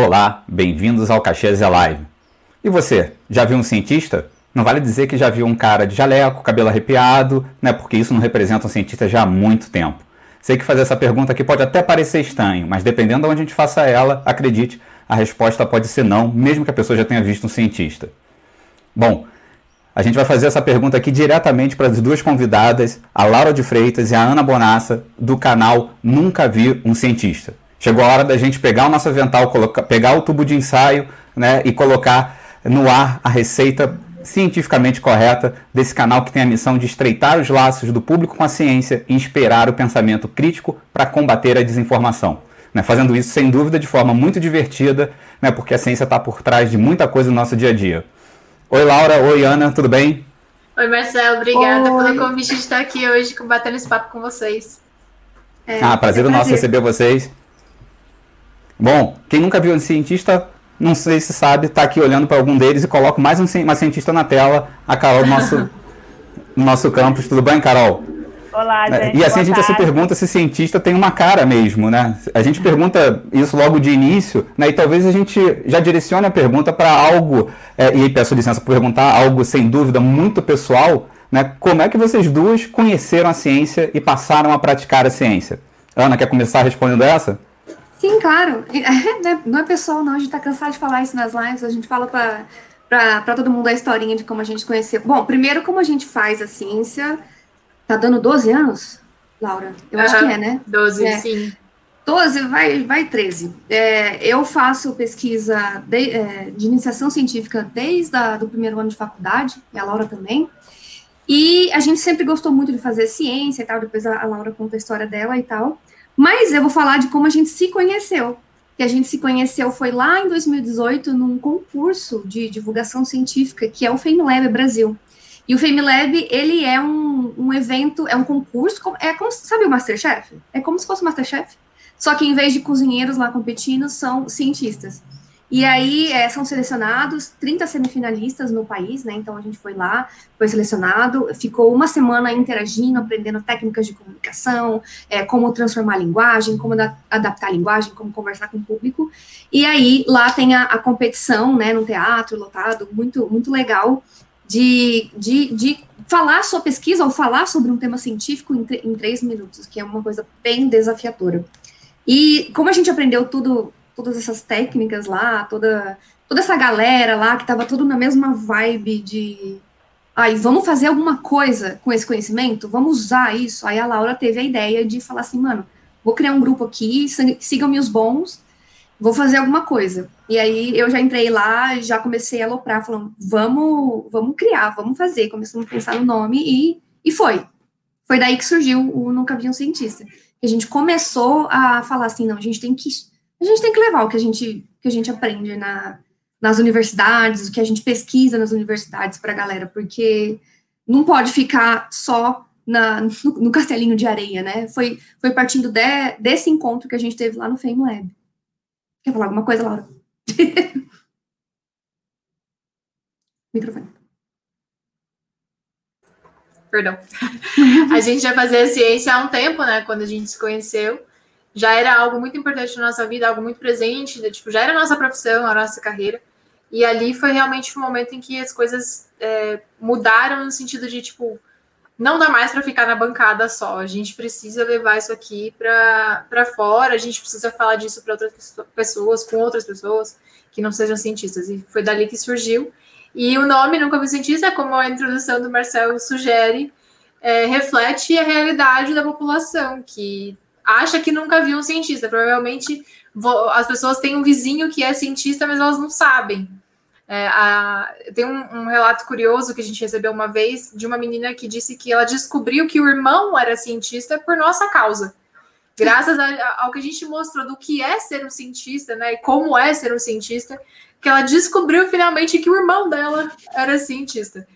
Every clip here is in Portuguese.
Olá, bem-vindos ao Caxias Live. E você, já viu um cientista? Não vale dizer que já viu um cara de jaleco, cabelo arrepiado, né? Porque isso não representa um cientista já há muito tempo. Sei que fazer essa pergunta aqui pode até parecer estranho, mas dependendo de onde a gente faça ela, acredite, a resposta pode ser não, mesmo que a pessoa já tenha visto um cientista. Bom, a gente vai fazer essa pergunta aqui diretamente para as duas convidadas, a Laura de Freitas e a Ana Bonassa, do canal Nunca Vi um Cientista. Chegou a hora da gente pegar o nosso avental, colocar, pegar o tubo de ensaio né, e colocar no ar a receita cientificamente correta desse canal que tem a missão de estreitar os laços do público com a ciência e inspirar o pensamento crítico para combater a desinformação. Né, fazendo isso, sem dúvida, de forma muito divertida, né, porque a ciência está por trás de muita coisa no nosso dia a dia. Oi, Laura. Oi, Ana. Tudo bem? Oi, Marcelo. Obrigada Oi. pelo convite de estar aqui hoje combatendo esse papo com vocês. É, ah, prazer é nosso receber vocês. Bom, quem nunca viu um cientista, não sei se sabe, está aqui olhando para algum deles e coloco mais um, uma cientista na tela, a Carol do nosso, nosso campus. Tudo bem, Carol? Olá, é, gente. E assim a gente se pergunta se cientista tem uma cara mesmo, né? A gente pergunta isso logo de início, né? E talvez a gente já direcione a pergunta para algo, é, e peço licença por perguntar algo sem dúvida muito pessoal, né? Como é que vocês duas conheceram a ciência e passaram a praticar a ciência? Ana, quer começar respondendo essa? Sim, claro. Né, não é pessoal, não. A gente tá cansado de falar isso nas lives. A gente fala para todo mundo a historinha de como a gente conheceu. Bom, primeiro, como a gente faz a ciência. Tá dando 12 anos, Laura? Eu uhum. acho que é, né? 12, é. sim. 12, vai, vai 13. É, eu faço pesquisa de, é, de iniciação científica desde o primeiro ano de faculdade, e a Laura também. E a gente sempre gostou muito de fazer ciência e tal, depois a, a Laura conta a história dela e tal. Mas eu vou falar de como a gente se conheceu. Que a gente se conheceu foi lá em 2018 num concurso de divulgação científica que é o FameLab Brasil. E o FameLab, ele é um, um evento, é um concurso, é como, sabe o Masterchef? É como se fosse o Masterchef. Só que em vez de cozinheiros lá competindo, são cientistas. E aí é, são selecionados 30 semifinalistas no país, né? Então a gente foi lá, foi selecionado, ficou uma semana interagindo, aprendendo técnicas de comunicação, é, como transformar a linguagem, como da, adaptar a linguagem, como conversar com o público. E aí lá tem a, a competição, né? No teatro lotado, muito, muito legal, de, de, de falar sua pesquisa ou falar sobre um tema científico em, em três minutos, que é uma coisa bem desafiadora. E como a gente aprendeu tudo todas essas técnicas lá, toda, toda essa galera lá que tava tudo na mesma vibe de aí vamos fazer alguma coisa com esse conhecimento, vamos usar isso. Aí a Laura teve a ideia de falar assim, mano, vou criar um grupo aqui, sigam-me os bons, vou fazer alguma coisa. E aí eu já entrei lá, já comecei a aloprar, falando, vamos, vamos criar, vamos fazer. Começamos a pensar no nome e, e foi. Foi daí que surgiu o Nunca Vi um Cientista. A gente começou a falar assim, não, a gente tem que a gente tem que levar o que a gente, que a gente aprende na, nas universidades, o que a gente pesquisa nas universidades para a galera, porque não pode ficar só na, no, no, castelinho de areia, né? Foi, foi partindo de, desse encontro que a gente teve lá no Fame Lab. Quer falar alguma coisa, Laura? Microfone. Perdão. a gente já fazia ciência há um tempo, né? Quando a gente se conheceu já era algo muito importante na nossa vida, algo muito presente, né? tipo, já era a nossa profissão, a nossa carreira. E ali foi realmente o um momento em que as coisas é, mudaram no sentido de, tipo, não dá mais para ficar na bancada só. A gente precisa levar isso aqui para fora, a gente precisa falar disso para outras pessoas, com outras pessoas que não sejam cientistas. E foi dali que surgiu. E o nome Nunca Vi Cientista, como a introdução do Marcelo sugere, é, reflete a realidade da população, que acha que nunca viu um cientista. Provavelmente as pessoas têm um vizinho que é cientista, mas elas não sabem. É, a, tem um, um, relato curioso que a gente recebeu uma vez de uma menina que disse que ela descobriu que o irmão era cientista por nossa causa. Graças a, ao que a gente mostrou do que é ser um cientista, né? E como é ser um cientista, que ela descobriu finalmente que o irmão dela era cientista.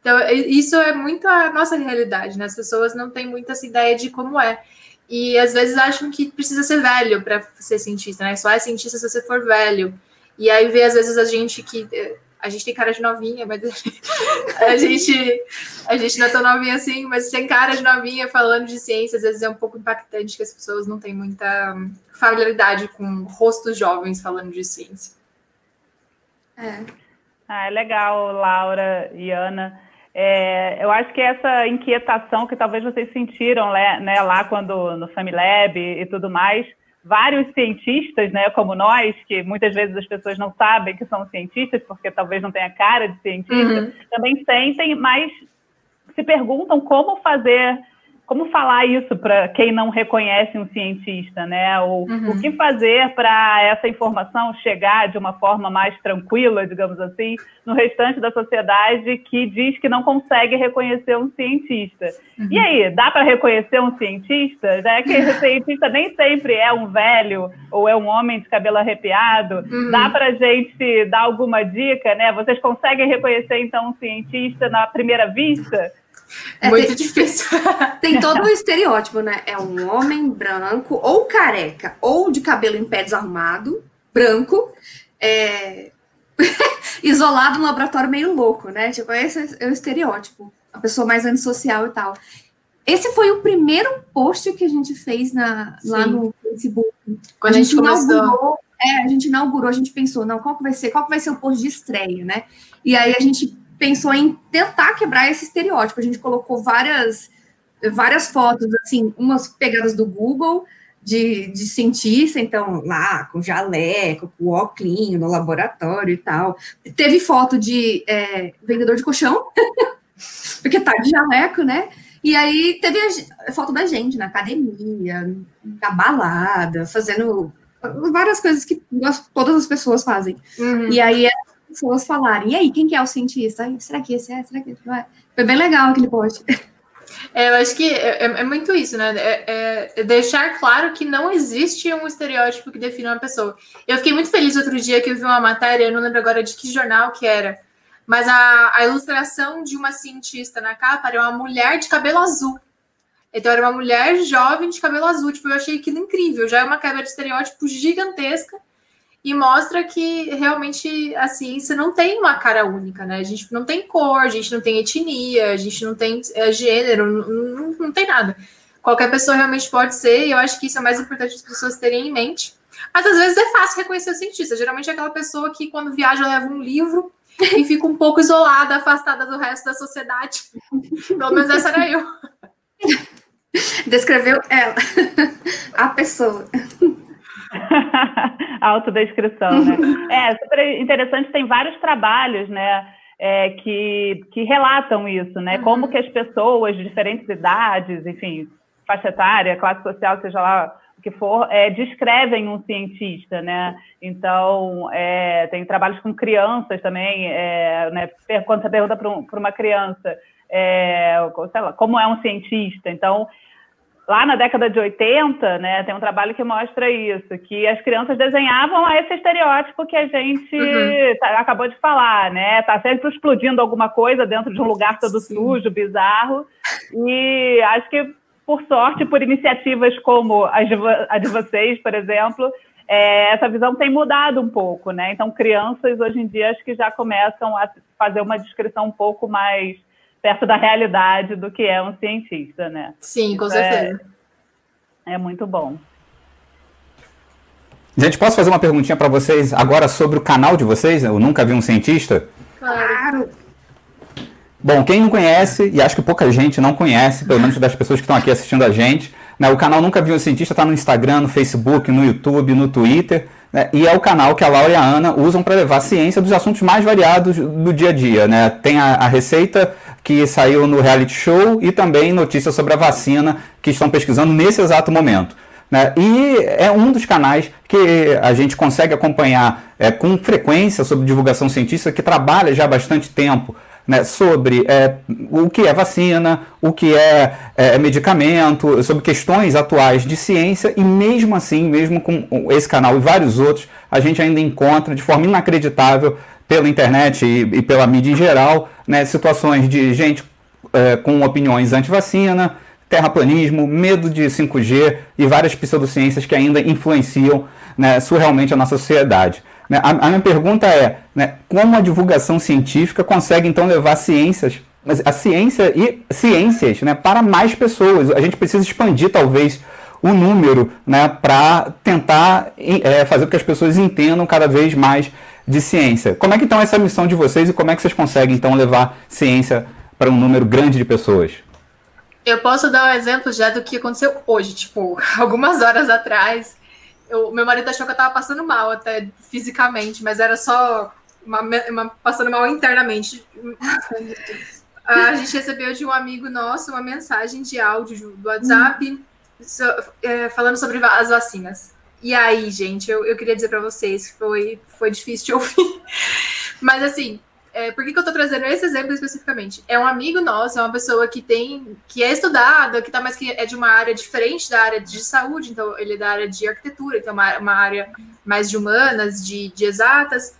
Então, isso é muito a nossa realidade, né? As pessoas não têm muita essa ideia de como é e às vezes acham que precisa ser velho para ser cientista, né? Só é cientista se você for velho. E aí vê às vezes a gente que eh, A gente tem cara de novinha, mas a gente, a gente não é tão novinha assim, mas tem cara de novinha falando de ciência, às vezes é um pouco impactante que as pessoas não têm muita familiaridade com rostos jovens falando de ciência. É. Ah, é legal, Laura e Ana. É, eu acho que essa inquietação que talvez vocês sentiram né, né, lá quando no Familab e tudo mais, vários cientistas, né, como nós, que muitas vezes as pessoas não sabem que são cientistas, porque talvez não tenha cara de cientista, uhum. também sentem, mas se perguntam como fazer como falar isso para quem não reconhece um cientista, né? Ou uhum. o que fazer para essa informação chegar de uma forma mais tranquila, digamos assim, no restante da sociedade que diz que não consegue reconhecer um cientista. Uhum. E aí, dá para reconhecer um cientista? É que o cientista nem sempre é um velho ou é um homem de cabelo arrepiado. Uhum. Dá para a gente dar alguma dica, né? Vocês conseguem reconhecer então um cientista na primeira vista? É, Muito tem, difícil. Tem todo o estereótipo, né? É um homem branco, ou careca, ou de cabelo em pé desarrumado, branco, é... isolado no laboratório meio louco, né? Tipo, esse é o estereótipo. A pessoa mais antissocial e tal. Esse foi o primeiro post que a gente fez na, lá no Facebook. Quando a gente, a gente começou. É, a gente inaugurou, a gente pensou, não, qual que vai ser, qual que vai ser o post de estreia, né? E aí a gente pensou em tentar quebrar esse estereótipo. A gente colocou várias, várias fotos, assim, umas pegadas do Google de, de cientista, então, lá, com jaleco, com óculos no laboratório e tal. Teve foto de é, vendedor de colchão, porque tá de jaleco, né? E aí teve a, foto da gente na academia, na balada, fazendo várias coisas que todas as pessoas fazem. Uhum. E aí pessoas falarem, e aí, quem que é o cientista? será que esse é? Será que esse é? Foi bem legal aquele post. É, eu acho que é, é, é muito isso, né? É, é, deixar claro que não existe um estereótipo que define uma pessoa. Eu fiquei muito feliz outro dia que eu vi uma matéria, eu não lembro agora de que jornal que era, mas a, a ilustração de uma cientista na capa era uma mulher de cabelo azul. Então era uma mulher jovem de cabelo azul. Tipo, eu achei aquilo incrível. Já é uma quebra de estereótipo gigantesca e mostra que realmente a ciência não tem uma cara única, né? A gente não tem cor, a gente não tem etnia, a gente não tem é, gênero, não, não, não, tem nada. Qualquer pessoa realmente pode ser, e eu acho que isso é mais importante as pessoas terem em mente. Mas às vezes é fácil reconhecer o cientista. Geralmente é aquela pessoa que, quando viaja, leva um livro e fica um pouco isolada, afastada do resto da sociedade. Pelo menos essa era eu. Descreveu ela, a pessoa. Autodescrição, né? É, super interessante, tem vários trabalhos, né? É, que, que relatam isso, né? Uhum. Como que as pessoas de diferentes idades, enfim, faixa etária, classe social, seja lá o que for, é, descrevem um cientista, né? Então, é, tem trabalhos com crianças também, é, né? Quando você pergunta para um, uma criança, é, lá, como é um cientista, então lá na década de 80, né, tem um trabalho que mostra isso, que as crianças desenhavam esse estereótipo que a gente uhum. tá, acabou de falar, né? Tá sempre explodindo alguma coisa dentro de um lugar todo Sim. sujo, bizarro. E acho que, por sorte, por iniciativas como a de, a de vocês, por exemplo, é, essa visão tem mudado um pouco, né? Então, crianças hoje em dia acho que já começam a fazer uma descrição um pouco mais perto da realidade do que é um cientista, né? Sim, com certeza. É, é muito bom. Gente, posso fazer uma perguntinha para vocês agora sobre o canal de vocês? Eu nunca vi um cientista. Claro. Bom, quem não conhece, e acho que pouca gente não conhece, pelo menos das pessoas que estão aqui assistindo a gente, né, o canal Nunca Vi um Cientista está no Instagram, no Facebook, no YouTube, no Twitter. Né? E é o canal que a Laura e a Ana usam para levar a ciência dos assuntos mais variados do dia a dia. Né? Tem a, a receita que saiu no reality show e também notícias sobre a vacina que estão pesquisando nesse exato momento. Né? E é um dos canais que a gente consegue acompanhar é, com frequência sobre divulgação científica, que trabalha já há bastante tempo né, sobre é, o que é vacina, o que é, é, medicamento, sobre questões atuais de ciência, e mesmo assim, mesmo com esse canal e vários outros, a gente ainda encontra de forma inacreditável pela internet e, e pela mídia em geral, né, situações de gente é, com opiniões anti-vacina, terraplanismo, medo de 5G e várias pseudociências que ainda influenciam né, surrealmente a nossa sociedade. Né? A, minha pergunta é, né, como a divulgação científica consegue então levar ciências, a ciência e ciências né, para mais pessoas? A gente precisa expandir talvez o número né, para tentar é, fazer com que as pessoas entendam cada vez mais de ciência. Como é que então essa missão de vocês e como é que vocês conseguem então levar ciência para um número grande de pessoas? Eu posso dar um exemplo já do que aconteceu hoje, tipo, algumas horas atrás. Eu, meu marido achou que eu tava passando mal até fisicamente, mas era só uma, uma, passando mal internamente. a gente recebeu de um amigo nosso uma mensagem de áudio do WhatsApp hum. so, é, falando sobre as vacinas. E aí, gente, eu, eu queria dizer para vocês que foi, foi difícil de ouvir. Mas assim, é, por que, que eu estou trazendo esse exemplo especificamente? É um amigo nosso, é uma pessoa que tem, que é estudada, que tá, mas que é de uma área diferente da área de saúde, então ele é da área de arquitetura, então uma, uma área mais de humanas, de, de exatas,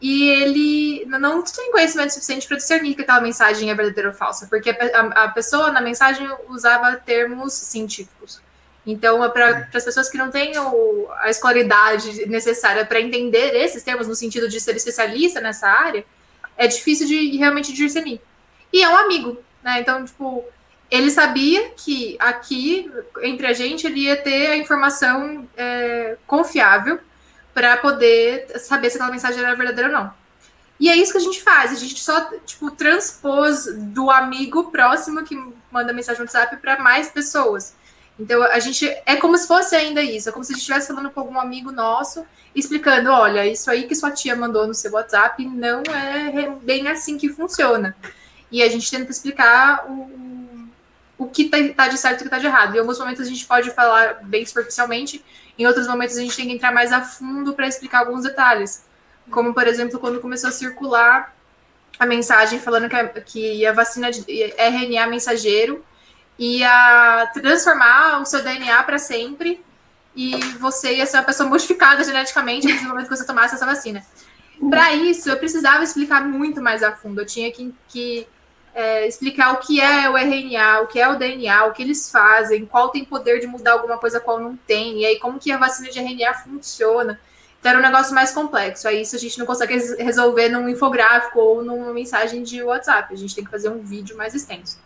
e ele não tem conhecimento suficiente para discernir que aquela mensagem é verdadeira ou falsa, porque a, a pessoa na mensagem usava termos científicos. Então, é para as pessoas que não têm o, a escolaridade necessária para entender esses termos, no sentido de ser especialista nessa área, é difícil de realmente discernir. E é um amigo, né? Então, tipo, ele sabia que aqui, entre a gente, ele ia ter a informação é, confiável para poder saber se aquela mensagem era verdadeira ou não. E é isso que a gente faz, a gente só, tipo, transpôs do amigo próximo que manda mensagem no WhatsApp para mais pessoas. Então, a gente é como se fosse ainda isso, é como se a gente estivesse falando com algum amigo nosso explicando: olha, isso aí que sua tia mandou no seu WhatsApp não é bem assim que funciona. E a gente tenta explicar o, o que está tá de certo e o que está de errado. Em alguns momentos a gente pode falar bem superficialmente, em outros momentos a gente tem que entrar mais a fundo para explicar alguns detalhes. Como, por exemplo, quando começou a circular a mensagem falando que a, que a vacina de RNA mensageiro ia transformar o seu DNA para sempre e você ia ser uma pessoa modificada geneticamente no momento que você tomasse essa vacina. Para isso, eu precisava explicar muito mais a fundo. Eu tinha que, que é, explicar o que é o RNA, o que é o DNA, o que eles fazem, qual tem poder de mudar alguma coisa, qual não tem, e aí como que a vacina de RNA funciona. Então era um negócio mais complexo. Aí isso a gente não consegue resolver num infográfico ou numa mensagem de WhatsApp. A gente tem que fazer um vídeo mais extenso.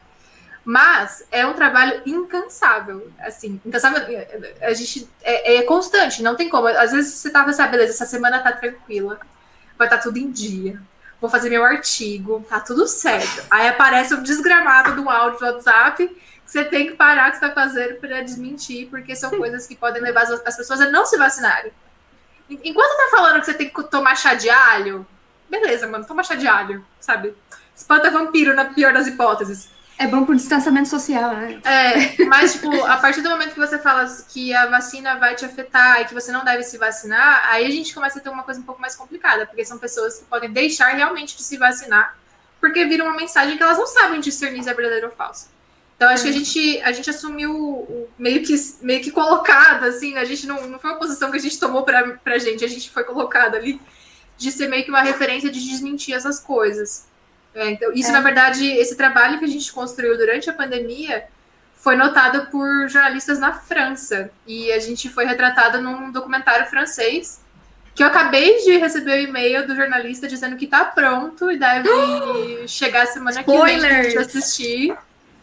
Mas é um trabalho incansável, assim, incansável, a gente é, é constante, não tem como. Às vezes você tava, sabe, beleza, essa semana tá tranquila, vai estar tá tudo em dia, vou fazer meu artigo, tá tudo certo. Aí aparece um desgramado do áudio do WhatsApp que você tem que parar o que está fazendo para desmentir, porque são coisas que podem levar as pessoas a não se vacinarem. Enquanto tá falando que você tem que tomar chá de alho, beleza, mano, toma chá de alho, sabe? Espanta vampiro na pior das hipóteses. É bom por distanciamento social, né? É, mas, tipo, a partir do momento que você fala que a vacina vai te afetar e que você não deve se vacinar, aí a gente começa a ter uma coisa um pouco mais complicada, porque são pessoas que podem deixar realmente de se vacinar, porque vira uma mensagem que elas não sabem discernir se é verdadeiro ou falso. Então, acho que a uhum. gente, a gente assumiu meio que, meio que colocado, assim, a gente não, não foi uma posição que a gente tomou pra, pra gente, a gente foi colocado ali de ser meio que uma referência de desmentir essas coisas. É, então, isso, é. na verdade, esse trabalho que a gente construiu durante a pandemia foi notado por jornalistas na França. E a gente foi retratada num documentário francês que eu acabei de receber o um e-mail do jornalista dizendo que está pronto e deve chegar semana Spoilers. que vem pra gente assistir.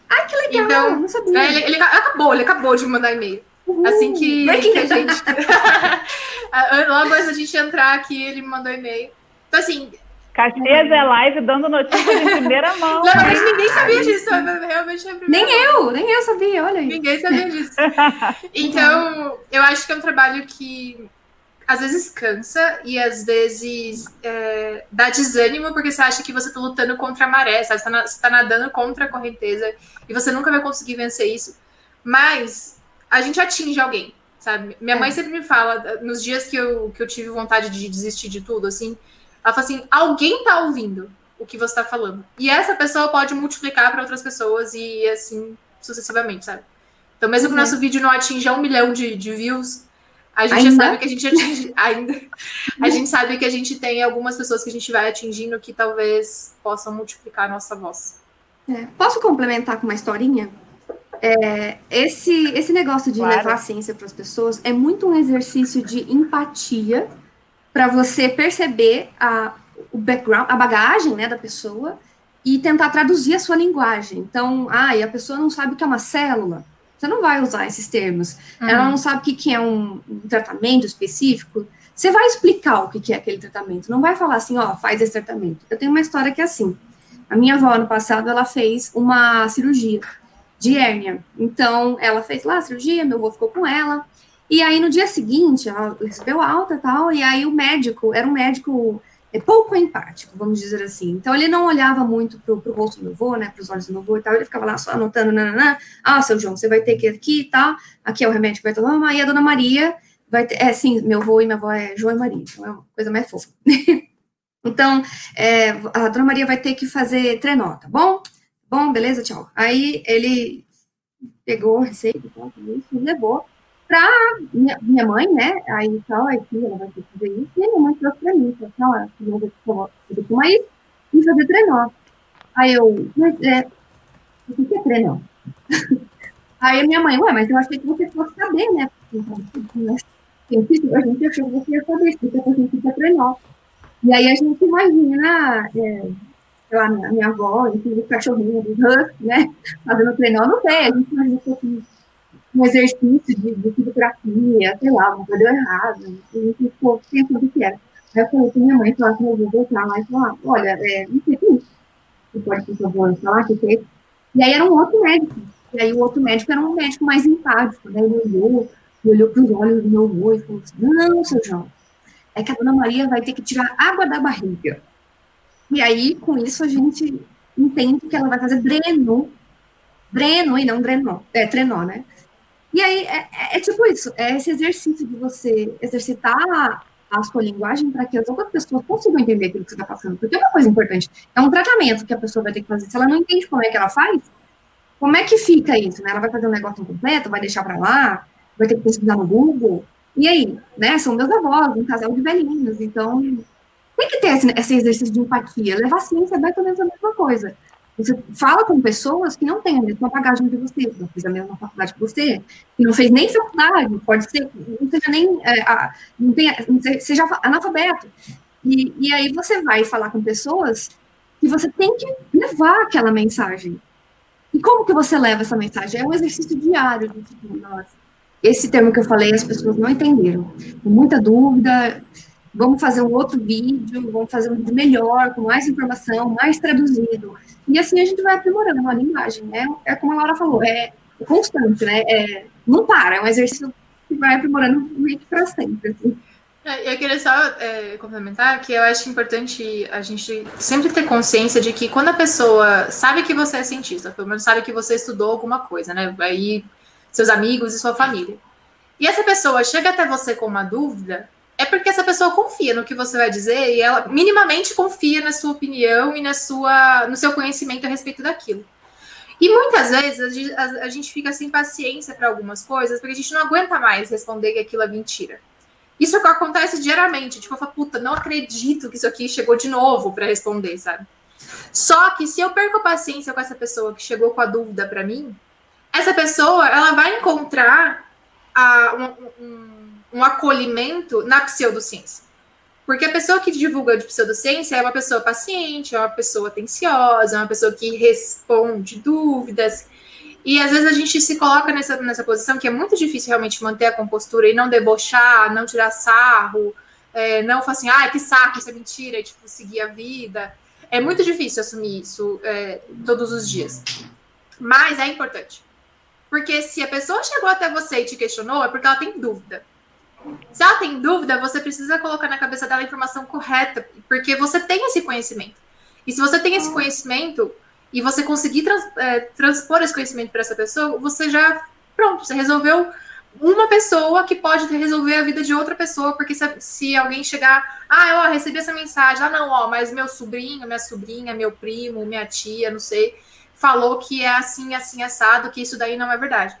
Ai, que legal! Então, não sabia. É, ele, ele, acabou, ele acabou de mandar e-mail. Assim que, que a gente. Logo antes da gente entrar aqui, ele me mandou e-mail. Então, assim, Caxias é live dando notícias em primeira mão. Não, mas ninguém sabia disso. Realmente é Nem eu, nem eu sabia, olha aí. Ninguém sabia disso. Então, eu acho que é um trabalho que às vezes cansa e às vezes é, dá desânimo porque você acha que você está lutando contra a maré, sabe? Você está tá nadando contra a correnteza e você nunca vai conseguir vencer isso. Mas a gente atinge alguém, sabe? Minha é. mãe sempre me fala, nos dias que eu, que eu tive vontade de desistir de tudo, assim, ela fala assim: alguém tá ouvindo o que você está falando. E essa pessoa pode multiplicar para outras pessoas e assim sucessivamente, sabe? Então, mesmo que o nosso vídeo não atinja um milhão de, de views, a gente ainda? sabe que a gente atinge ainda. A gente sabe que a gente tem algumas pessoas que a gente vai atingindo que talvez possam multiplicar a nossa voz. É. Posso complementar com uma historinha? É, esse, esse negócio de claro. levar a ciência para as pessoas é muito um exercício de empatia para você perceber a, o background, a bagagem né, da pessoa e tentar traduzir a sua linguagem. Então, ah, e a pessoa não sabe o que é uma célula. Você não vai usar esses termos. Uhum. Ela não sabe o que, que é um, um, tratamento específico. Você vai explicar o que, que é aquele tratamento. Não vai falar assim, ó, faz esse tratamento. Eu tenho uma história que é assim. A minha avó, no passado, ela fez uma cirurgia de hérnia. Então, ela fez lá a cirurgia, meu avô ficou com ela. E aí, no dia seguinte, ela recebeu alta e tal, e aí o médico, era um médico é, pouco empático, vamos dizer assim. Então, ele não olhava muito pro, pro rosto do meu avô, né, pros olhos do meu avô e tal, ele ficava lá só anotando, nananã, ah, seu João, você vai ter que ir aqui e tá? tal, aqui é o remédio que vai tomar, e a dona Maria vai ter, é, sim, meu avô e minha avó é João e Maria, então é uma coisa mais fofa. então, é, a dona Maria vai ter que fazer trenó, tá bom? Bom, beleza, tchau. Aí, ele pegou a receita levou, para minha, minha, mãe, né? Aí tal, aqui ela vai ter que fazer isso. E a minha mãe trouxe para mim, falou assim: ó, eu vou tomar isso e fazer trenó. Aí eu, mas é, o que é trenó? Aí a minha mãe, ué, mas eu achei que você fosse saber, né? Científico, a gente achou que você ia saber, explica pra gente que é trenó. E aí a gente imagina, é, sei lá, minha, minha avó, enfim, o cachorrinho do Husky, né? Fazendo trenó, não tem, a gente imagina pouquinho um exercício de, de fotografia, sei lá, uma coisa errada, a gente ficou pensando o que era. Aí eu falei pra minha mãe, que eu vou voltar lá e falar, olha, é, não sei o que é isso. Você pode, por favor, falar o que é isso? E aí era um outro médico. E aí o outro médico era um médico mais empático, né? Ele olhou, ele olhou para os olhos do meu avô e falou assim, não, seu João, é que a dona Maria vai ter que tirar água da barriga. E aí, com isso, a gente entende que ela vai fazer dreno, dreno e não drenó, é trenó, né? E aí é, é, é, tipo isso, é esse exercício de você exercitar a sua linguagem para que as outras pessoas consigam entender aquilo que você está passando. Porque é uma coisa importante. É um tratamento que a pessoa vai ter que fazer. Se ela não entende como é que ela faz, como é que fica isso? Né? Ela vai fazer um negócio incompleto, vai deixar para lá, vai ter que pesquisar no Google. E aí, né? São meus avós, um casal de velhinhos. Então, tem que ter esse, esse exercício de empatia. Levar ciência é mais ou menos a mesma coisa. Você fala com pessoas que não têm a mesma bagagem que você, que não fez a mesma faculdade que você, que não fez nem faculdade, pode ser, não seja nem, é, a, não tenha, seja analfabeto. E, e aí você vai falar com pessoas que você tem que levar aquela mensagem. E como que você leva essa mensagem? É um exercício diário. De, tipo, nossa, esse termo que eu falei, as pessoas não entenderam. Com muita dúvida, vamos fazer um outro vídeo, vamos fazer um vídeo melhor, com mais informação, mais traduzido. E assim a gente vai aprimorando a linguagem, né? É como a Laura falou, é, constante, né? É, não para, é um exercício que vai aprimorando meio que para sempre. Assim. É, eu queria só é, complementar que eu acho importante a gente sempre ter consciência de que quando a pessoa sabe que você é cientista, pelo menos sabe que você estudou alguma coisa, né? Aí seus amigos e sua família. E essa pessoa chega até você com uma dúvida, é porque essa pessoa confia no que você vai dizer e ela minimamente confia na sua opinião e na sua, no seu conhecimento a respeito daquilo. E muitas vezes a gente, a, a gente fica sem paciência para algumas coisas porque a gente não aguenta mais responder que aquilo é mentira. Isso acontece diariamente. Tipo, eu falo, puta, não acredito que isso aqui chegou de novo para responder, sabe? Só que se eu perco a paciência com essa pessoa que chegou com a dúvida para mim, essa pessoa ela vai encontrar a, um, um um acolhimento na pseudociência. Porque a pessoa que divulga de pseudociência é uma pessoa paciente, é uma pessoa atenciosa, é uma pessoa que responde dúvidas. E às vezes a gente se coloca nessa, nessa posição que é muito difícil realmente manter a compostura e não debochar, não tirar sarro, é, não falar assim, ah, que saco, isso é mentira, e tipo, seguir a vida. É muito difícil assumir isso é, todos os dias. Mas é importante. Porque se a pessoa chegou até você e te questionou, é porque ela tem dúvida. Se ela tem dúvida, você precisa colocar na cabeça dela a informação correta, porque você tem esse conhecimento. E se você tem esse conhecimento e você conseguir trans, é, transpor esse conhecimento para essa pessoa, você já, pronto, você resolveu uma pessoa que pode resolver a vida de outra pessoa, porque se, se alguém chegar, ah, eu recebi essa mensagem, ah, não, ó, mas meu sobrinho, minha sobrinha, meu primo, minha tia, não sei, falou que é assim, assim, assado, que isso daí não é verdade.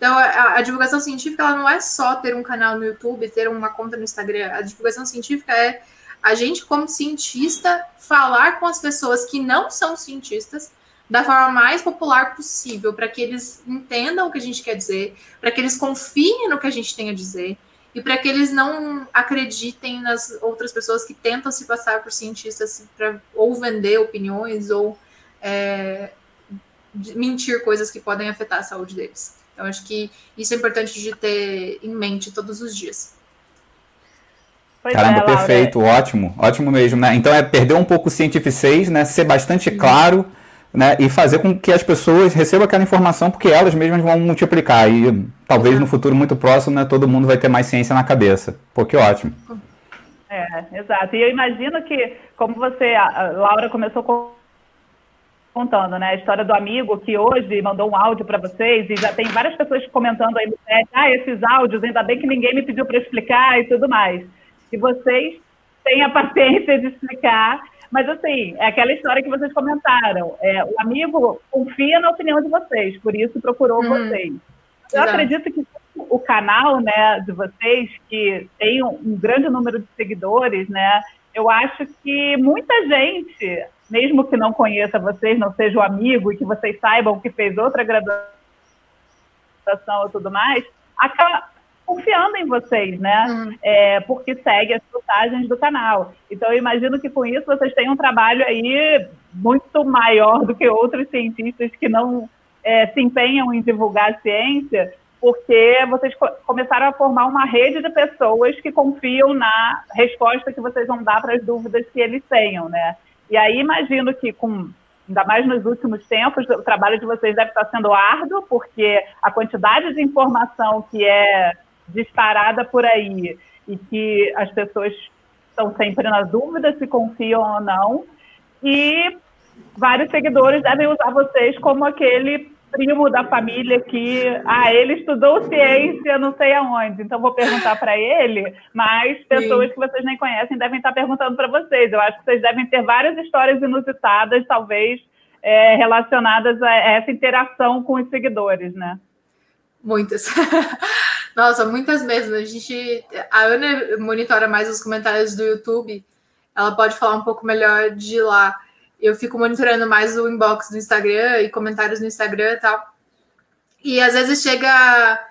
Então, a, a, divulgação científica ela não é só ter um canal no YouTube, ter uma conta no Instagram. A divulgação científica é a gente, como cientista, falar com as pessoas que não são cientistas da forma mais popular possível, para que eles entendam o que a gente quer dizer, para que eles confiem no que a gente tem a dizer e para que eles não acreditem nas outras pessoas que tentam se passar por cientistas para ou vender opiniões ou é, mentir coisas que podem afetar a saúde deles. Então, acho que isso é importante de ter em mente todos os dias. Pois Caramba, é, perfeito, ótimo, ótimo mesmo, né? Então é perder um pouco o cientificês, né? Ser bastante claro, né? E fazer com que as pessoas recebam aquela informação, porque elas mesmas vão multiplicar. E talvez no futuro muito próximo, né? Todo mundo vai ter mais ciência na cabeça. Pô, que ótimo. É, exato. E eu imagino que, como você, a Laura começou com contando, né? A história do amigo que hoje mandou um áudio para vocês e já tem várias pessoas comentando aí no chat, ah, esses áudios, ainda bem que ninguém me pediu para explicar e tudo mais. E vocês têm a paciência de explicar, mas assim, é aquela história que vocês comentaram. É, o amigo confia na opinião de vocês, por isso procurou hum, vocês. Eu exato. acredito que o canal, né, de vocês, que tem um, um grande número de seguidores, né, eu acho que muita gente mesmo que não conheça vocês, não seja o amigo e que vocês saibam que fez outra graduação e tudo mais, acaba confiando em vocês, né? Uhum. É, porque segue as postagens do canal. Então, eu imagino que com isso vocês têm um trabalho aí muito maior do que outros cientistas que não é, se empenham em divulgar a ciência, porque vocês co começaram a formar uma rede de pessoas que confiam na resposta que vocês vão dar para as dúvidas que eles tenham, né? E aí imagino que com ainda mais nos últimos tempos, o trabalho de vocês deve estar sendo árduo, porque a quantidade de informação que é disparada por aí e que as pessoas estão sempre na dúvida se confiam ou não. E vários seguidores devem usar vocês como aquele primo da família que, ah, ele estudou ciência não sei aonde, então vou perguntar para ele, mas pessoas Sim. que vocês nem conhecem devem estar perguntando para vocês. Eu acho que vocês devem ter várias histórias inusitadas, talvez, é, relacionadas a essa interação com os seguidores, né? Muitas. Nossa, muitas mesmo. A gente, a Ana monitora mais os comentários do YouTube. Ela pode falar um pouco melhor de lá eu fico monitorando mais o inbox do Instagram e comentários no Instagram e tal. E às vezes chega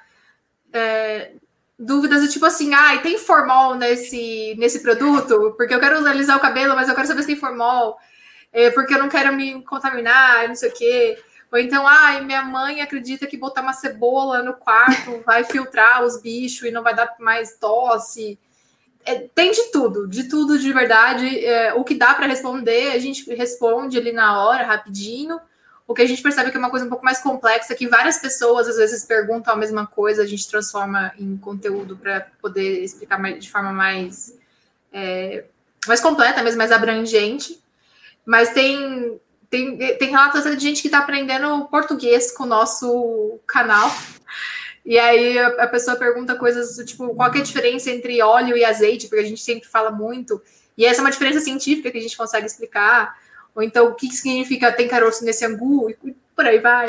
é, dúvidas do tipo assim, ah, tem formol nesse, nesse produto? Porque eu quero alisar o cabelo, mas eu quero saber se tem formol. É, porque eu não quero me contaminar, não sei o quê. Ou então, ai, minha mãe acredita que botar uma cebola no quarto vai filtrar os bichos e não vai dar mais tosse é, tem de tudo, de tudo de verdade. É, o que dá para responder, a gente responde ali na hora, rapidinho. O que a gente percebe que é uma coisa um pouco mais complexa, que várias pessoas às vezes perguntam a mesma coisa, a gente transforma em conteúdo para poder explicar mais, de forma mais, é, mais completa, mesmo mais abrangente. Mas tem, tem, tem relatos de gente que está aprendendo português com o nosso canal. E aí a, pessoa pergunta coisas tipo, qual é a diferença entre óleo e azeite, porque a gente sempre fala muito. E essa é uma diferença científica que a gente consegue explicar. Ou então, o que significa tem caroço nesse angu, e por aí vai.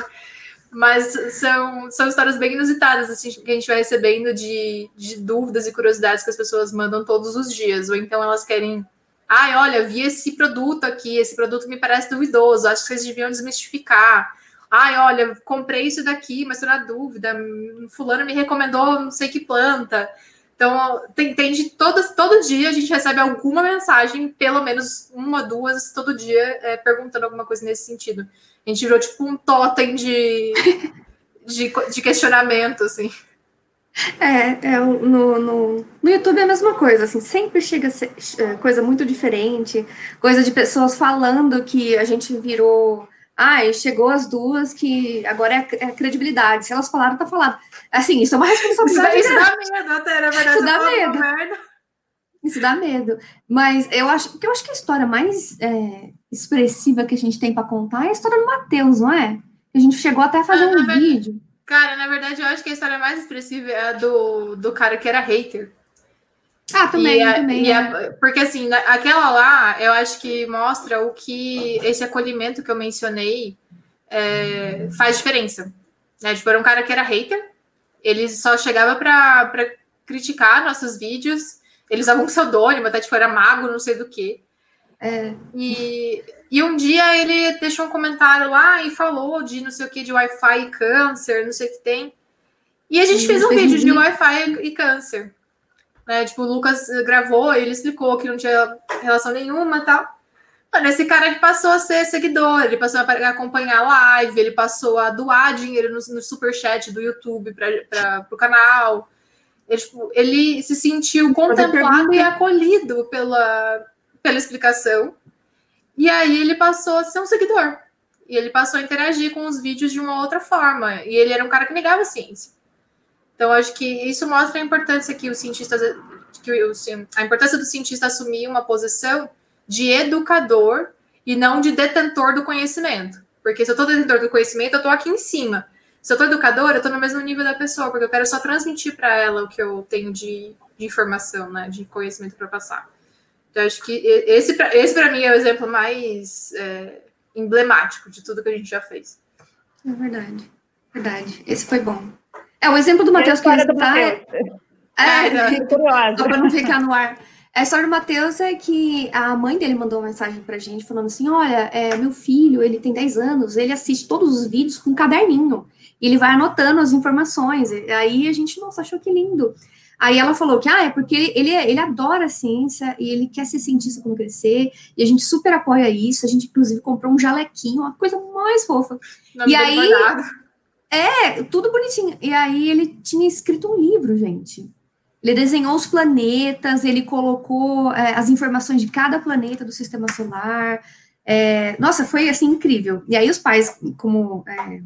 Mas são, são histórias bem inusitadas assim, que a gente vai recebendo de, de dúvidas e curiosidades que as pessoas mandam todos os dias. Ou então elas querem. Ai, olha, vi esse produto aqui, esse produto me parece duvidoso, acho que vocês deviam desmistificar ai, olha, comprei isso daqui, mas estou na dúvida, fulano me recomendou não sei que planta. Então, tem, tem de todo, todo dia a gente recebe alguma mensagem, pelo menos uma, duas, todo dia, é, perguntando alguma coisa nesse sentido. A gente virou tipo um totem de, de, de questionamento, assim. É, é no, no, no YouTube é a mesma coisa, assim, sempre chega a ser, é, coisa muito diferente, coisa de pessoas falando que a gente virou ah, chegou as duas que agora é, é credibilidade. Se elas falaram, tá falado. Assim, isso é uma responsabilidade. Isso, dá medo, até, na verdade. Isso dá medo. Isso dá medo. Mas eu acho, porque eu acho que a história mais é, expressiva que a gente tem para contar é a história do Matheus, não é? A gente chegou até a fazer ah, um verdade, vídeo. Cara, na verdade, eu acho que a história mais expressiva é a do, do cara que era hater. Ah, também, a, também. A, porque assim, aquela lá, eu acho que mostra o que esse acolhimento que eu mencionei é, faz diferença. Né? Tipo, era um cara que era hater, ele só chegava para criticar nossos vídeos, ele usava um pseudônimo, até tipo, era mago, não sei do que. É. E, e um dia ele deixou um comentário lá e falou de não sei o que, de Wi-Fi e câncer, não sei o que tem. E a gente fez um vídeo de Wi-Fi e câncer. Né? Tipo, o Lucas gravou, ele explicou que não tinha relação nenhuma e tal. Mano, esse cara ele passou a ser seguidor, ele passou a acompanhar a live, ele passou a doar dinheiro no, no superchat do YouTube para o canal. Ele, tipo, ele se sentiu contemplado e acolhido pela, pela explicação. E aí ele passou a ser um seguidor. E ele passou a interagir com os vídeos de uma outra forma. E ele era um cara que negava a ciência. Então, acho que isso mostra a importância que os cientistas. Que o, a importância do cientista assumir uma posição de educador e não de detentor do conhecimento. Porque se eu estou detentor do conhecimento, eu estou aqui em cima. Se eu estou educador, eu estou no mesmo nível da pessoa, porque eu quero só transmitir para ela o que eu tenho de, de informação, né, de conhecimento para passar. Então, acho que esse, esse para mim é o exemplo mais é, emblemático de tudo que a gente já fez. É verdade, verdade. Esse foi bom. É o exemplo do Matheus que ele está. É, é, é, só para não ficar no ar. A história do Matheus é que a mãe dele mandou uma mensagem pra gente falando assim: olha, é, meu filho, ele tem 10 anos, ele assiste todos os vídeos com um caderninho. E ele vai anotando as informações. Aí a gente, nossa, achou que lindo. Aí ela falou que, ah, é porque ele, ele adora a ciência e ele quer ser cientista quando crescer, e a gente super apoia isso. A gente, inclusive, comprou um jalequinho, uma coisa mais fofa. Não e aí. É, tudo bonitinho. E aí ele tinha escrito um livro, gente. Ele desenhou os planetas, ele colocou é, as informações de cada planeta do sistema solar. É, nossa, foi assim incrível. E aí os pais, como é,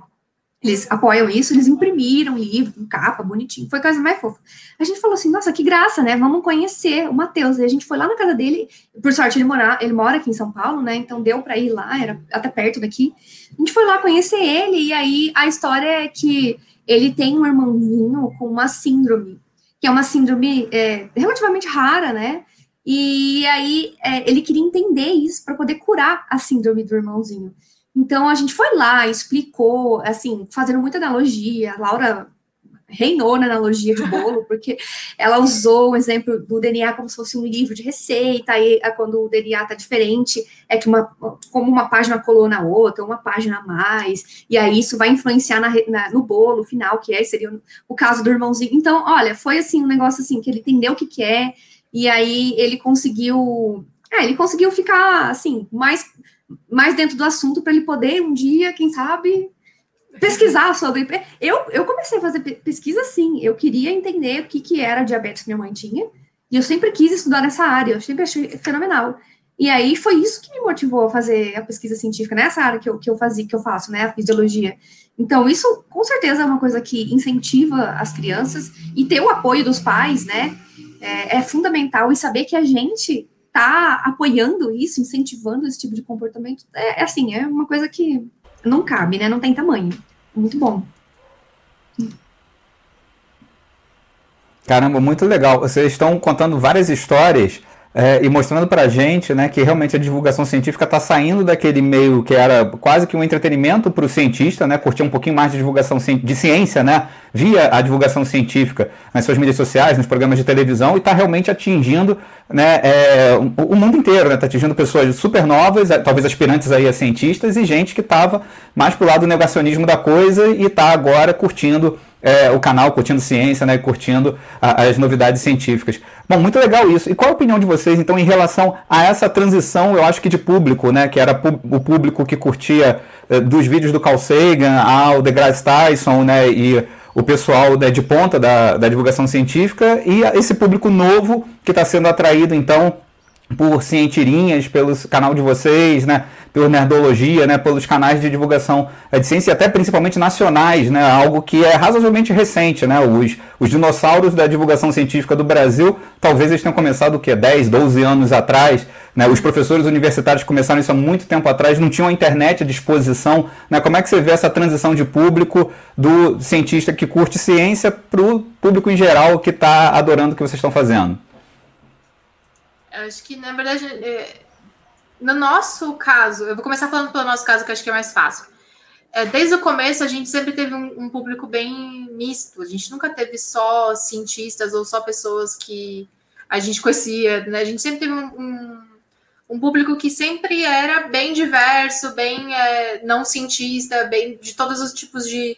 eles apoiam isso, eles imprimiram livro com capa, bonitinho. Foi a coisa mais fofa. A gente falou assim, nossa, que graça, né? Vamos conhecer o Matheus. E a gente foi lá na casa dele. Por sorte, ele mora, ele mora aqui em São Paulo, né? Então deu para ir lá, era até perto daqui. A gente foi lá conhecer ele, e aí a história é que ele tem um irmãozinho com uma síndrome que é uma síndrome é, relativamente rara, né? E aí é, ele queria entender isso para poder curar a síndrome do irmãozinho. Então a gente foi lá, explicou, assim, fazendo muita analogia. A Laura reinou na analogia de bolo, porque ela usou o exemplo do DNA como se fosse um livro de receita, aí é quando o DNA está diferente, é que uma, como uma página colou na outra, uma página a mais, e aí isso vai influenciar na, na, no bolo final, que é, seria o, o, caso do irmãozinho. Então, olha, foi assim, um negócio assim, que ele entendeu o que, que é, e aí ele conseguiu, é, ele conseguiu ficar, assim, mais, mais dentro do assunto para ele poder um dia, quem sabe, pesquisar sobre. Eu, eu comecei a fazer pesquisa assim. Eu queria entender o que, que era diabetes que minha mãe tinha. E eu sempre quis estudar nessa área. Eu sempre achei fenomenal. E aí foi isso que me motivou a fazer a pesquisa científica nessa área que eu, que eu fazia, que eu faço, né? A fisiologia. Então, isso com certeza é uma coisa que incentiva as crianças e ter o apoio dos pais, né? É, é fundamental e saber que a gente está apoiando isso, incentivando esse tipo de comportamento. É, é assim, é uma coisa que não cabe, né? Não tem tamanho. Muito bom. Caramba, muito legal. Vocês estão contando várias histórias é, e mostrando pra gente né, que realmente a divulgação científica está saindo daquele meio que era quase que um entretenimento para o cientista, né, curtir um pouquinho mais de divulgação de ciência, né, via a divulgação científica nas suas mídias sociais, nos programas de televisão, e está realmente atingindo né, é, o, o, mundo inteiro, está né, atingindo pessoas super novas, talvez aspirantes aí a cientistas, e gente que estava mais pro lado do negacionismo da coisa e está agora curtindo é, o canal, curtindo ciência, né, curtindo a, as novidades científicas. Bom, muito legal isso. E qual a opinião de vocês, então, em relação a essa transição, eu acho que de público, né, que era o público que curtia é, dos vídeos do Carl Sagan ao deGrasse Tyson, né, e o pessoal né, de ponta da, da divulgação científica, e esse público novo que está sendo atraído, então, por cientirinhas, pelo canal de vocês, né, pela Nerdologia, né, pelos canais de divulgação é, de ciência, e até principalmente nacionais, né, algo que é razoavelmente recente. Né, os, os dinossauros da divulgação científica do Brasil, talvez eles tenham começado o quê? 10, 12 anos atrás. Né, os professores universitários começaram isso há muito tempo atrás, não tinham a internet à disposição. Né, como é que você vê essa transição de público do cientista que curte ciência para o público em geral que está adorando o que vocês estão fazendo? Acho que, na verdade, é no nosso caso, eu vou começar falando pelo nosso caso, que acho que é mais fácil. É, desde o começo, a gente sempre teve um, um, público bem misto. A gente nunca teve só cientistas ou só pessoas que a gente conhecia. Né? A gente sempre teve um, um, um público que sempre era bem diverso, bem é, não cientista, bem de todos os tipos de,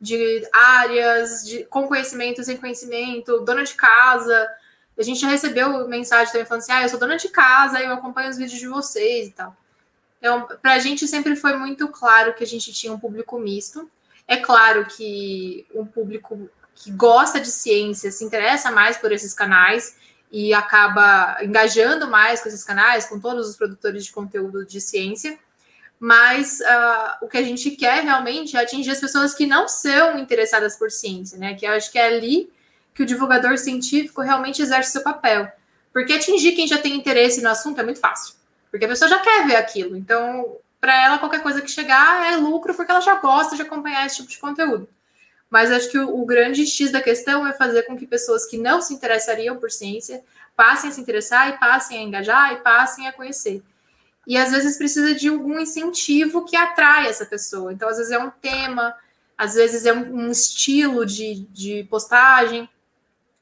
de áreas, de, com conhecimento, sem conhecimento, dona de casa A gente já recebeu mensagem também falando assim: ah, eu sou dona de casa, eu acompanho os vídeos de vocês e tal. Então, para a gente sempre foi muito claro que a gente tinha um público misto. É claro que um público que gosta de ciência se interessa mais por esses canais e acaba engajando mais com esses canais, com todos os produtores de conteúdo de ciência. Mas uh, o que a gente quer realmente é atingir as pessoas que não são interessadas por ciência, né? Que eu acho que é ali que o divulgador científico realmente exerce seu papel. Porque atingir quem já tem interesse no assunto é muito fácil. Porque a pessoa já quer ver aquilo. Então, para ela, qualquer coisa que chegar é lucro, porque ela já gosta de acompanhar esse tipo de conteúdo. Mas acho que o, o grande X da questão é fazer com que pessoas que não se interessariam por ciência passem a se interessar e passem a engajar e passem a conhecer. E às vezes precisa de algum incentivo que atrai essa pessoa. Então, às vezes é um tema, às vezes é um, um estilo de, de postagem,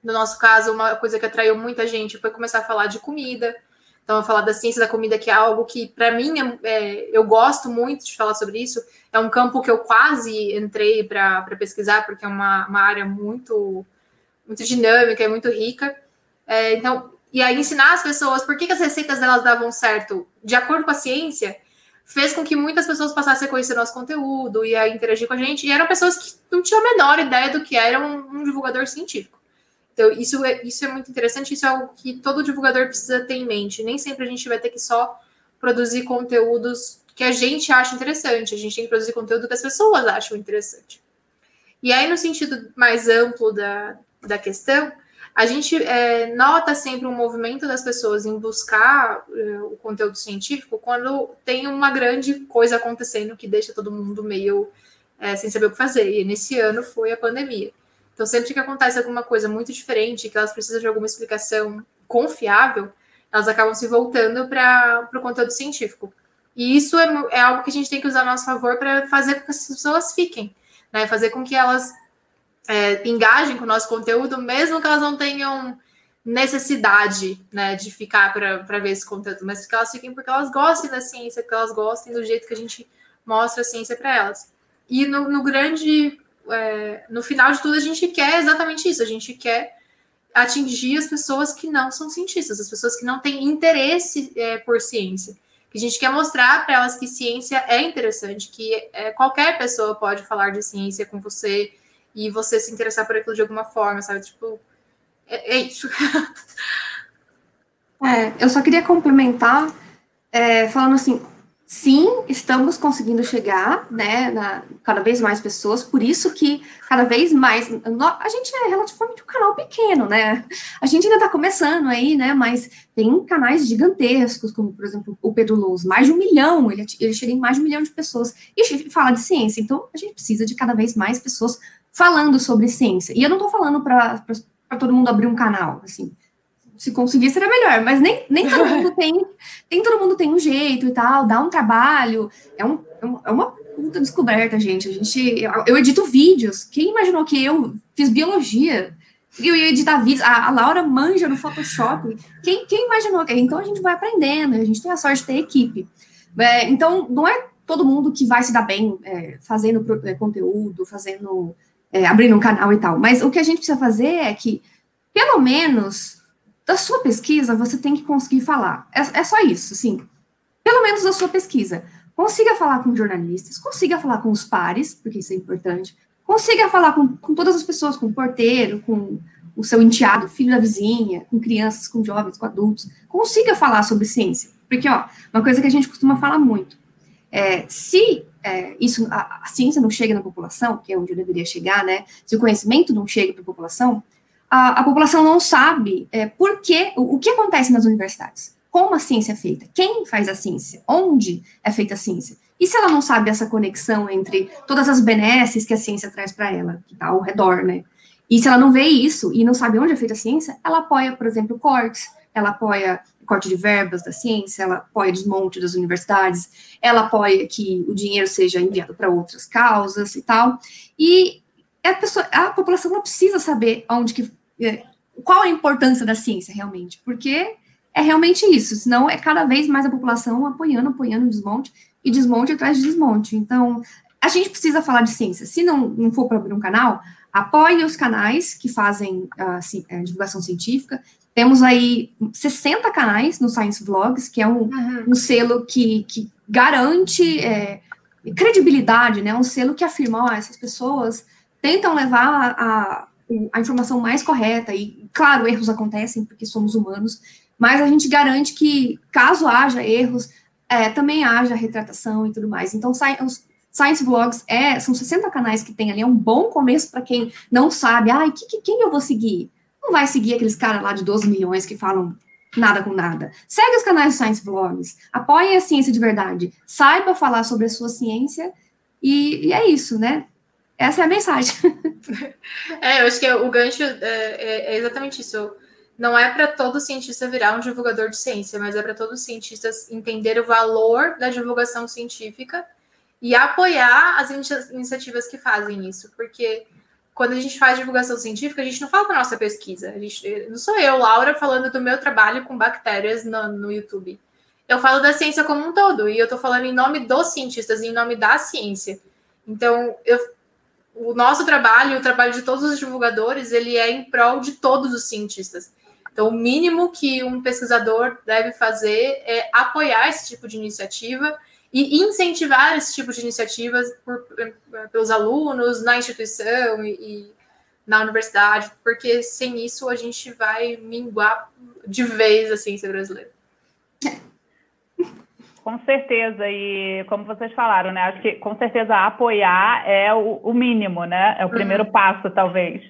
no nosso caso, uma coisa que atraiu muita gente foi começar a falar de comida. Então, falar da ciência da comida, que é algo que, para mim, é, é, eu gosto muito de falar sobre isso. É um campo que eu quase entrei para pesquisar, porque é uma, uma área muito, muito dinâmica e muito rica. É, então, e aí ensinar as pessoas por que, que as receitas delas davam certo de acordo com a ciência fez com que muitas pessoas passassem a conhecer nosso conteúdo e a interagir com a gente. E eram pessoas que não tinham a menor ideia do que era um, um divulgador científico. Então, isso é, isso é muito interessante, isso é algo que todo divulgador precisa ter em mente. Nem sempre a gente vai ter que só produzir conteúdos que a gente acha interessante, a gente tem que produzir conteúdo que as pessoas acham interessante. E aí, no sentido mais amplo da, da questão, a gente é, nota sempre um movimento das pessoas em buscar é, o conteúdo científico quando tem uma grande coisa acontecendo que deixa todo mundo meio é, sem saber o que fazer. E nesse ano foi a pandemia. Então, sempre que acontece alguma coisa muito diferente, que elas precisam de alguma explicação confiável, elas acabam se voltando para o conteúdo científico. E isso é, é, algo que a gente tem que usar a nosso favor para fazer com que as pessoas fiquem, né? Fazer com que elas é, engajem com o nosso conteúdo, mesmo que elas não tenham necessidade né, de ficar para ver esse conteúdo, mas que elas fiquem porque elas gostem da ciência, que elas gostem do jeito que a gente mostra a ciência para elas. E no, no grande é, no final de tudo, a gente quer exatamente isso. A gente quer atingir as pessoas que não são cientistas, as pessoas que não têm interesse é, por ciência. A gente quer mostrar para elas que ciência é interessante, que é, qualquer pessoa pode falar de ciência com você e você se interessar por aquilo de alguma forma, sabe? Tipo, é, é isso. É, eu só queria complementar, é, falando assim, sim, estamos conseguindo chegar, né, na, cada vez mais pessoas, por isso que cada vez mais, a gente é relativamente um canal pequeno, né, a gente ainda está começando aí, né, mas tem canais gigantescos, como, por exemplo, o Pedro Lous, mais de um milhão, ele, ele chega em mais de um milhão de pessoas, e fala de ciência, então a gente precisa de cada vez mais pessoas falando sobre ciência, e eu não estou falando para todo mundo abrir um canal, assim, se conseguir seria melhor, mas nem, nem todo mundo tem, nem todo mundo tem um jeito e tal, dá um trabalho, é, um, é uma puta descoberta, gente. A gente, eu edito vídeos. Quem imaginou que eu fiz biologia? Eu ia editar vídeos. A, a Laura manja no Photoshop. Quem, quem imaginou que? Então a gente vai aprendendo. A gente tem a sorte de ter equipe. É, então não é todo mundo que vai se dar bem é, fazendo é, conteúdo, fazendo, é, abrindo um canal e tal. Mas o que a gente precisa fazer é que, pelo menos da sua pesquisa, você tem que conseguir falar. É, é só isso, assim. Pelo menos da sua pesquisa. Consiga falar com jornalistas, consiga falar com os pares, porque isso é importante. Consiga falar com, com todas as pessoas, com o porteiro, com o seu enteado, filho da vizinha, com crianças, com jovens, com adultos. Consiga falar sobre ciência. Porque, ó, uma coisa que a gente costuma falar muito. É, se é, isso, a, a, ciência não chega na população, que é onde deveria chegar, né? Se o conhecimento não chega para a população, a, a população não sabe é, por que, o, o que acontece nas universidades, como a ciência é feita, quem faz a ciência, onde é feita a ciência. E se ela não sabe essa conexão entre todas as benesses que a ciência traz para ela, que está ao redor, né? E se ela não vê isso e não sabe onde é feita a ciência, ela apoia, por exemplo, cortes, ela apoia corte de verbas da ciência, ela apoia desmonte das universidades, ela apoia que o dinheiro seja enviado para outras causas e tal. E a, pessoa, a população não precisa saber onde que é, qual a importância da ciência realmente? Porque é realmente isso, senão é cada vez mais a população apoiando, apoiando o desmonte e desmonte atrás de desmonte. Então, a gente precisa falar de ciência. Se não, não for para abrir um canal, apoie os canais que fazem a, a divulgação científica, Temos aí 60 canais no Science Vlogs, que é um, uhum. um selo que, que garante é, credibilidade, né? Um selo que afirma, ó, essas pessoas tentam levar a, a informação mais correta, e, claro, erros acontecem, porque somos humanos, mas a gente garante que, caso haja erros, é, também haja retratação e tudo mais. Então, os Science Vlogs é, são 60 canais que tem ali, é um bom começo para quem não sabe, ah, que, que, quem eu vou seguir? Não vai seguir aqueles caras lá de 12 milhões que falam nada com nada. Segue os canais do Science Vlogs, apoie a ciência de verdade, saiba falar sobre a sua ciência, e, e é isso, né? Essa é a mensagem. é, eu acho que o gancho é, é, é exatamente isso. Não é para todo cientista virar um divulgador de ciência, mas é para todos os cientistas entender o valor da divulgação científica e apoiar as iniciativas que fazem isso, porque quando a gente faz divulgação científica, a gente não fala da nossa pesquisa. A gente, não sou eu, Laura, falando do meu trabalho com bactérias no, no YouTube. Eu falo da ciência como um todo, e eu estou falando em nome dos cientistas, em nome da ciência. Então, eu, o nosso trabalho, o trabalho de todos os divulgadores, ele é em prol de todos os cientistas. Então, o mínimo que um pesquisador deve fazer é apoiar esse tipo de iniciativa e incentivar esse tipo de iniciativas por, pelos alunos na instituição e, e na universidade, porque sem isso a gente vai minguar de vez a ciência brasileira. Com certeza, e como vocês falaram, né? Acho que com certeza apoiar é o, o mínimo, né? É o primeiro uhum. passo, talvez.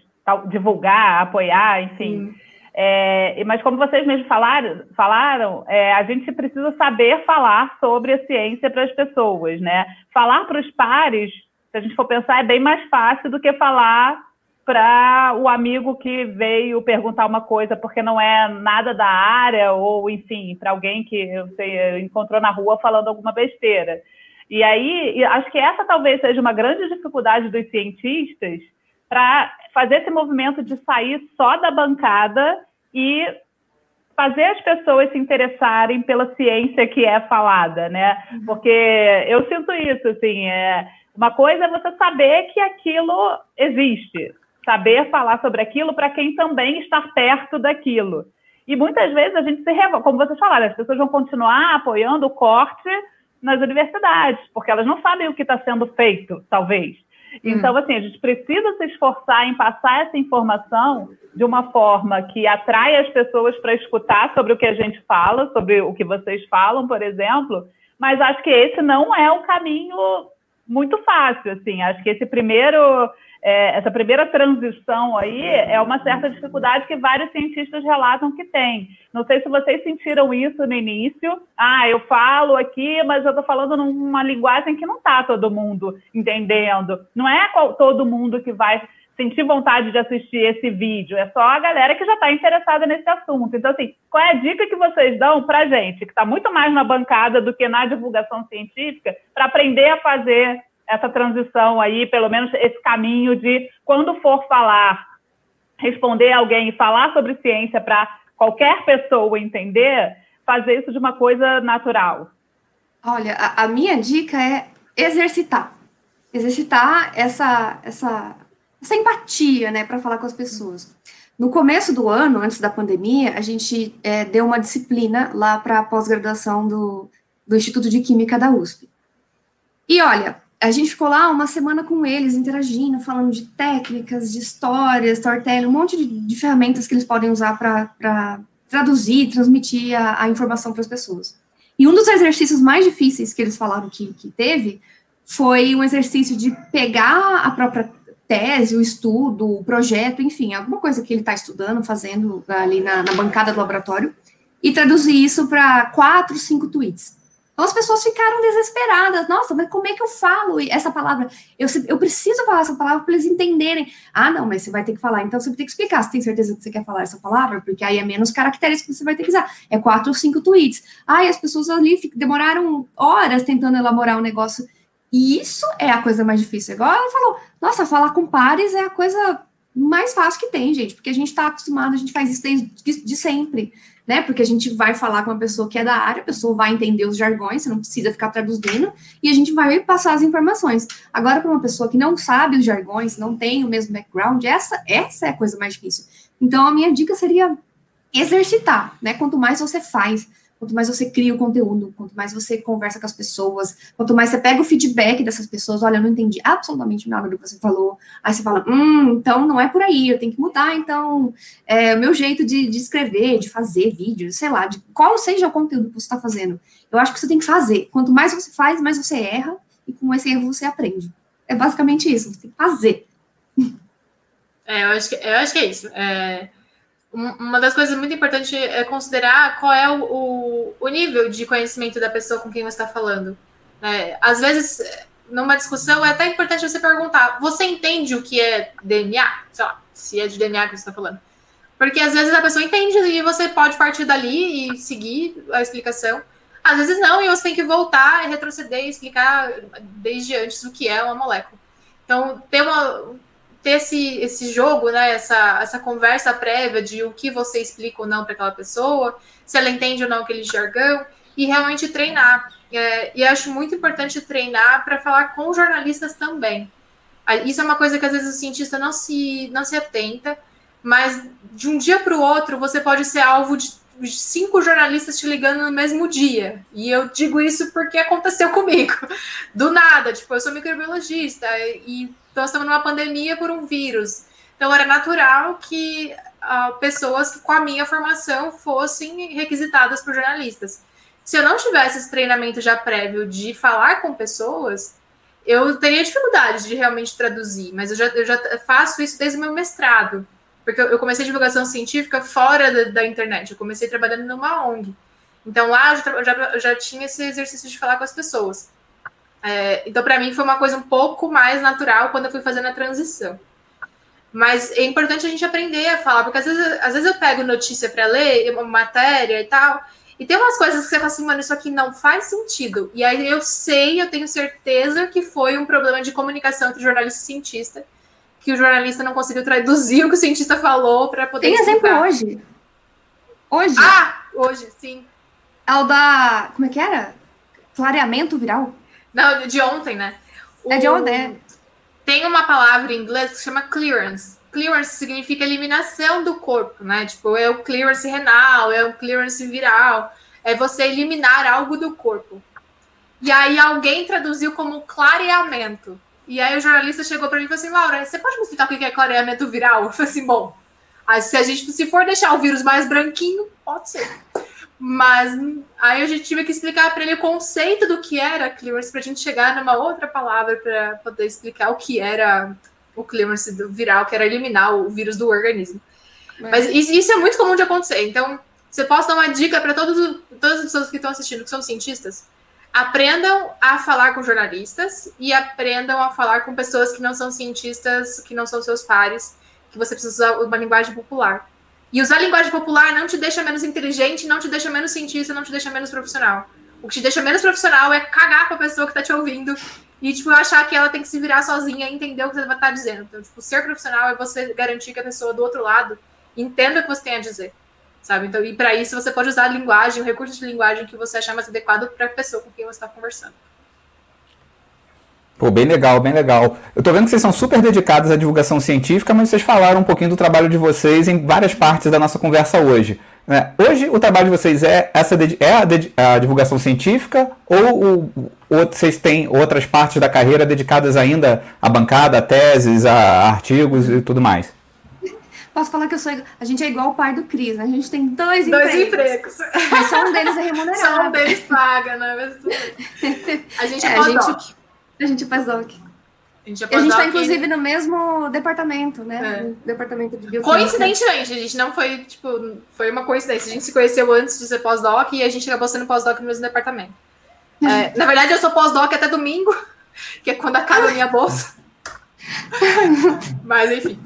Divulgar, apoiar, enfim. É, mas como vocês mesmos falaram, falaram é, a gente precisa saber falar sobre a ciência para as pessoas, né? Falar para os pares, se a gente for pensar, é bem mais fácil do que falar para o amigo que veio perguntar uma coisa porque não é nada da área, ou enfim, para alguém que você encontrou na rua falando alguma besteira. E aí, acho que essa talvez seja uma grande dificuldade dos cientistas para fazer esse movimento de sair só da bancada e fazer as pessoas se interessarem pela ciência que é falada, né? Uhum. Porque eu sinto isso, assim, é, uma coisa é você saber que aquilo existe, saber falar sobre aquilo para quem também está perto daquilo. E muitas vezes a gente se revolta, como vocês falaram, as pessoas vão continuar apoiando o corte nas universidades, porque elas não sabem o que está sendo feito, talvez. Então, hum. assim, a gente precisa se esforçar em passar essa informação de uma forma que atrai as pessoas para escutar sobre o que a gente fala, sobre o que vocês falam, por exemplo, mas acho que esse não é o caminho muito fácil, assim. Acho que esse primeiro é, essa primeira transição aí é uma certa dificuldade que vários cientistas relatam que tem. Não sei se vocês sentiram isso no início. Ah, eu falo aqui, mas eu estou falando numa linguagem que não está todo mundo entendendo. Não é todo mundo que vai sentir vontade de assistir esse vídeo, é só a galera que já está interessada nesse assunto. Então, assim, qual é a dica que vocês dão para gente, que está muito mais na bancada do que na divulgação científica, para aprender a fazer essa transição aí, pelo menos esse caminho de quando for falar, responder alguém e falar sobre ciência para qualquer pessoa entender, fazer isso de uma coisa natural? Olha, a, a minha dica é exercitar. Exercitar essa, essa, essa empatia, né, para falar com as pessoas. No começo do ano, antes da pandemia, a gente é, deu uma disciplina lá para a pós-graduação do, do Instituto de Química da USP. E olha, a gente ficou lá uma semana com eles, interagindo, falando de técnicas, de histórias, storytelling, um monte de, de ferramentas que eles podem usar para traduzir, transmitir a, a informação para as pessoas. E um dos exercícios mais difíceis que eles falaram que, que teve foi um exercício de pegar a própria tese, o estudo, o projeto, enfim, alguma coisa que ele está estudando, fazendo ali na, na bancada do laboratório, e traduzir isso para quatro, cinco tweets. Então as pessoas ficaram desesperadas. Nossa, mas como é que eu falo essa palavra? Eu, eu preciso falar essa palavra para eles entenderem. Ah, não, mas você vai ter que falar. Então você vai ter que explicar. Você tem certeza que você quer falar essa palavra? Porque aí é menos caracteres que você vai ter que usar. É quatro ou cinco tweets. Ah, as pessoas ali demoraram horas tentando elaborar um negócio. E isso é a coisa mais difícil. Igual ela falou, nossa, falar com pares é a coisa mais fácil que tem, gente, porque a gente está acostumado, a gente faz isso desde de sempre né? Porque a gente vai falar com uma pessoa que é da área, a pessoa vai entender os jargões, você não precisa ficar traduzindo, e a gente vai passar as informações. Agora, para uma pessoa que não sabe os jargões, não tem o mesmo background, essa, essa é a coisa mais difícil. Então, a minha dica seria exercitar, né? Quanto mais você faz, quanto mais você cria o conteúdo, quanto mais você conversa com as pessoas, quanto mais você pega o feedback dessas pessoas, olha, eu não entendi absolutamente nada do que você falou, aí você fala, hum, então não é por aí, eu tenho que mudar, então, é, o meu jeito de, de escrever, de fazer vídeo, sei lá, de qual seja o conteúdo que você está fazendo, eu acho que você tem que fazer, quanto mais você faz, mais você erra, e com esse erro você aprende. É basicamente isso, você tem que fazer. É, eu acho que, eu acho que é isso. É, uma das coisas muito importantes é considerar qual é o, o, o nível de conhecimento da pessoa com quem você está falando. É, às vezes, numa discussão, é até importante você perguntar: você entende o que é DNA? Sei lá, se é de DNA que você está falando. Porque às vezes a pessoa entende e você pode partir dali e seguir a explicação. Às vezes não, e você tem que voltar, retroceder e explicar desde antes o que é uma molécula. Então, ter uma, ter esse, esse jogo, né, essa, essa conversa prévia de o que você explica ou não para aquela pessoa, se ela entende ou não aquele jargão, e realmente treinar. É, e acho muito importante treinar para falar com jornalistas também. Isso é uma coisa que às vezes o cientista não se, não se atenta, mas de um dia para o outro você pode ser alvo de cinco jornalistas te ligando no mesmo dia. E eu digo isso porque aconteceu comigo. Do nada, tipo, eu sou microbiologista e então, estamos numa pandemia por um vírus. Então, era natural que uh, pessoas com a minha formação fossem requisitadas por jornalistas. Se eu não tivesse esse treinamento já prévio de falar com pessoas, eu teria dificuldade de realmente traduzir, mas eu já, eu já faço isso desde o meu mestrado, porque eu comecei divulgação científica fora da, da internet, eu comecei trabalhando numa ONG. Então lá eu já, já, já tinha esse exercício de falar com as pessoas. É, então, para mim, foi uma coisa um pouco mais natural quando eu fui fazendo a transição. Mas é importante a gente aprender a falar, porque às vezes, às vezes eu pego notícia para ler, uma matéria e tal, e tem umas coisas que você fala assim, mano, isso aqui não faz sentido. E aí eu sei, eu tenho certeza que foi um problema de comunicação entre jornalista e cientista, que o jornalista não conseguiu traduzir o que o cientista falou para poder. Tem explicar. exemplo hoje. Hoje. Ah, hoje, sim. É o da. Como é que era? Clareamento viral? Não, de ontem, né? O... É de ontem. É. Tem uma palavra em inglês que chama clearance. Clearance significa eliminação do corpo, né? Tipo, é o clearance renal, é o clearance viral. É você eliminar algo do corpo. E aí alguém traduziu como clareamento. E aí o jornalista chegou para mim e falou assim, Laura, você pode me explicar o que é clareamento viral? Eu falei assim, bom, se a gente se for deixar o vírus mais branquinho, pode ser. Mas aí a gente tive que explicar para ele o conceito do que era clearance para a gente chegar numa outra palavra para poder explicar o que era o clearance do viral, que era eliminar o vírus do organismo. Mas, Mas isso é muito comum de acontecer. Então, você pode dar uma dica para todas as pessoas que estão assistindo, que são cientistas? Aprendam a falar com jornalistas e aprendam a falar com pessoas que não são cientistas, que não são seus pares, que você precisa usar uma linguagem popular. E usar linguagem popular não te deixa menos inteligente, não te deixa menos cientista, não te deixa menos profissional. O que te deixa menos profissional é cagar com a pessoa que tá te ouvindo e, tipo, achar que ela tem que se virar sozinha e entender o que você vai estar tá dizendo. Então, tipo, ser profissional é você garantir que a pessoa do outro lado entenda o que você tem a dizer, sabe? Então, e para isso você pode usar a linguagem, o recurso de linguagem que você achar mais adequado para a pessoa com quem você está conversando. Pô, bem legal, bem legal. Eu tô vendo que vocês são super dedicados à divulgação científica, mas vocês falaram um pouquinho do trabalho de vocês em várias partes da nossa conversa hoje. Né? Hoje o trabalho de vocês é essa é a, a divulgação científica ou, ou, vocês têm outras partes da carreira dedicadas ainda à bancada, a teses, a artigos e tudo mais? Posso falar que eu sou. A gente é igual o pai do Cris, né? A gente tem dois, dois empregos. empregos. Mas só um deles é remunerado. Só um deles paga, né? A gente é, é a gente, a gente faz doc. A gente, a gente tá, inclusive, no mesmo departamento, né? É. Departamento de bioquímica. Coincidentemente, a gente não foi, tipo, foi uma coincidência. A gente se conheceu antes de ser pós-doc e a gente acabou sendo pós-doc no mesmo departamento. É, na verdade, eu sou pós-doc até domingo, que é quando acaba a minha bolsa. Mas, enfim.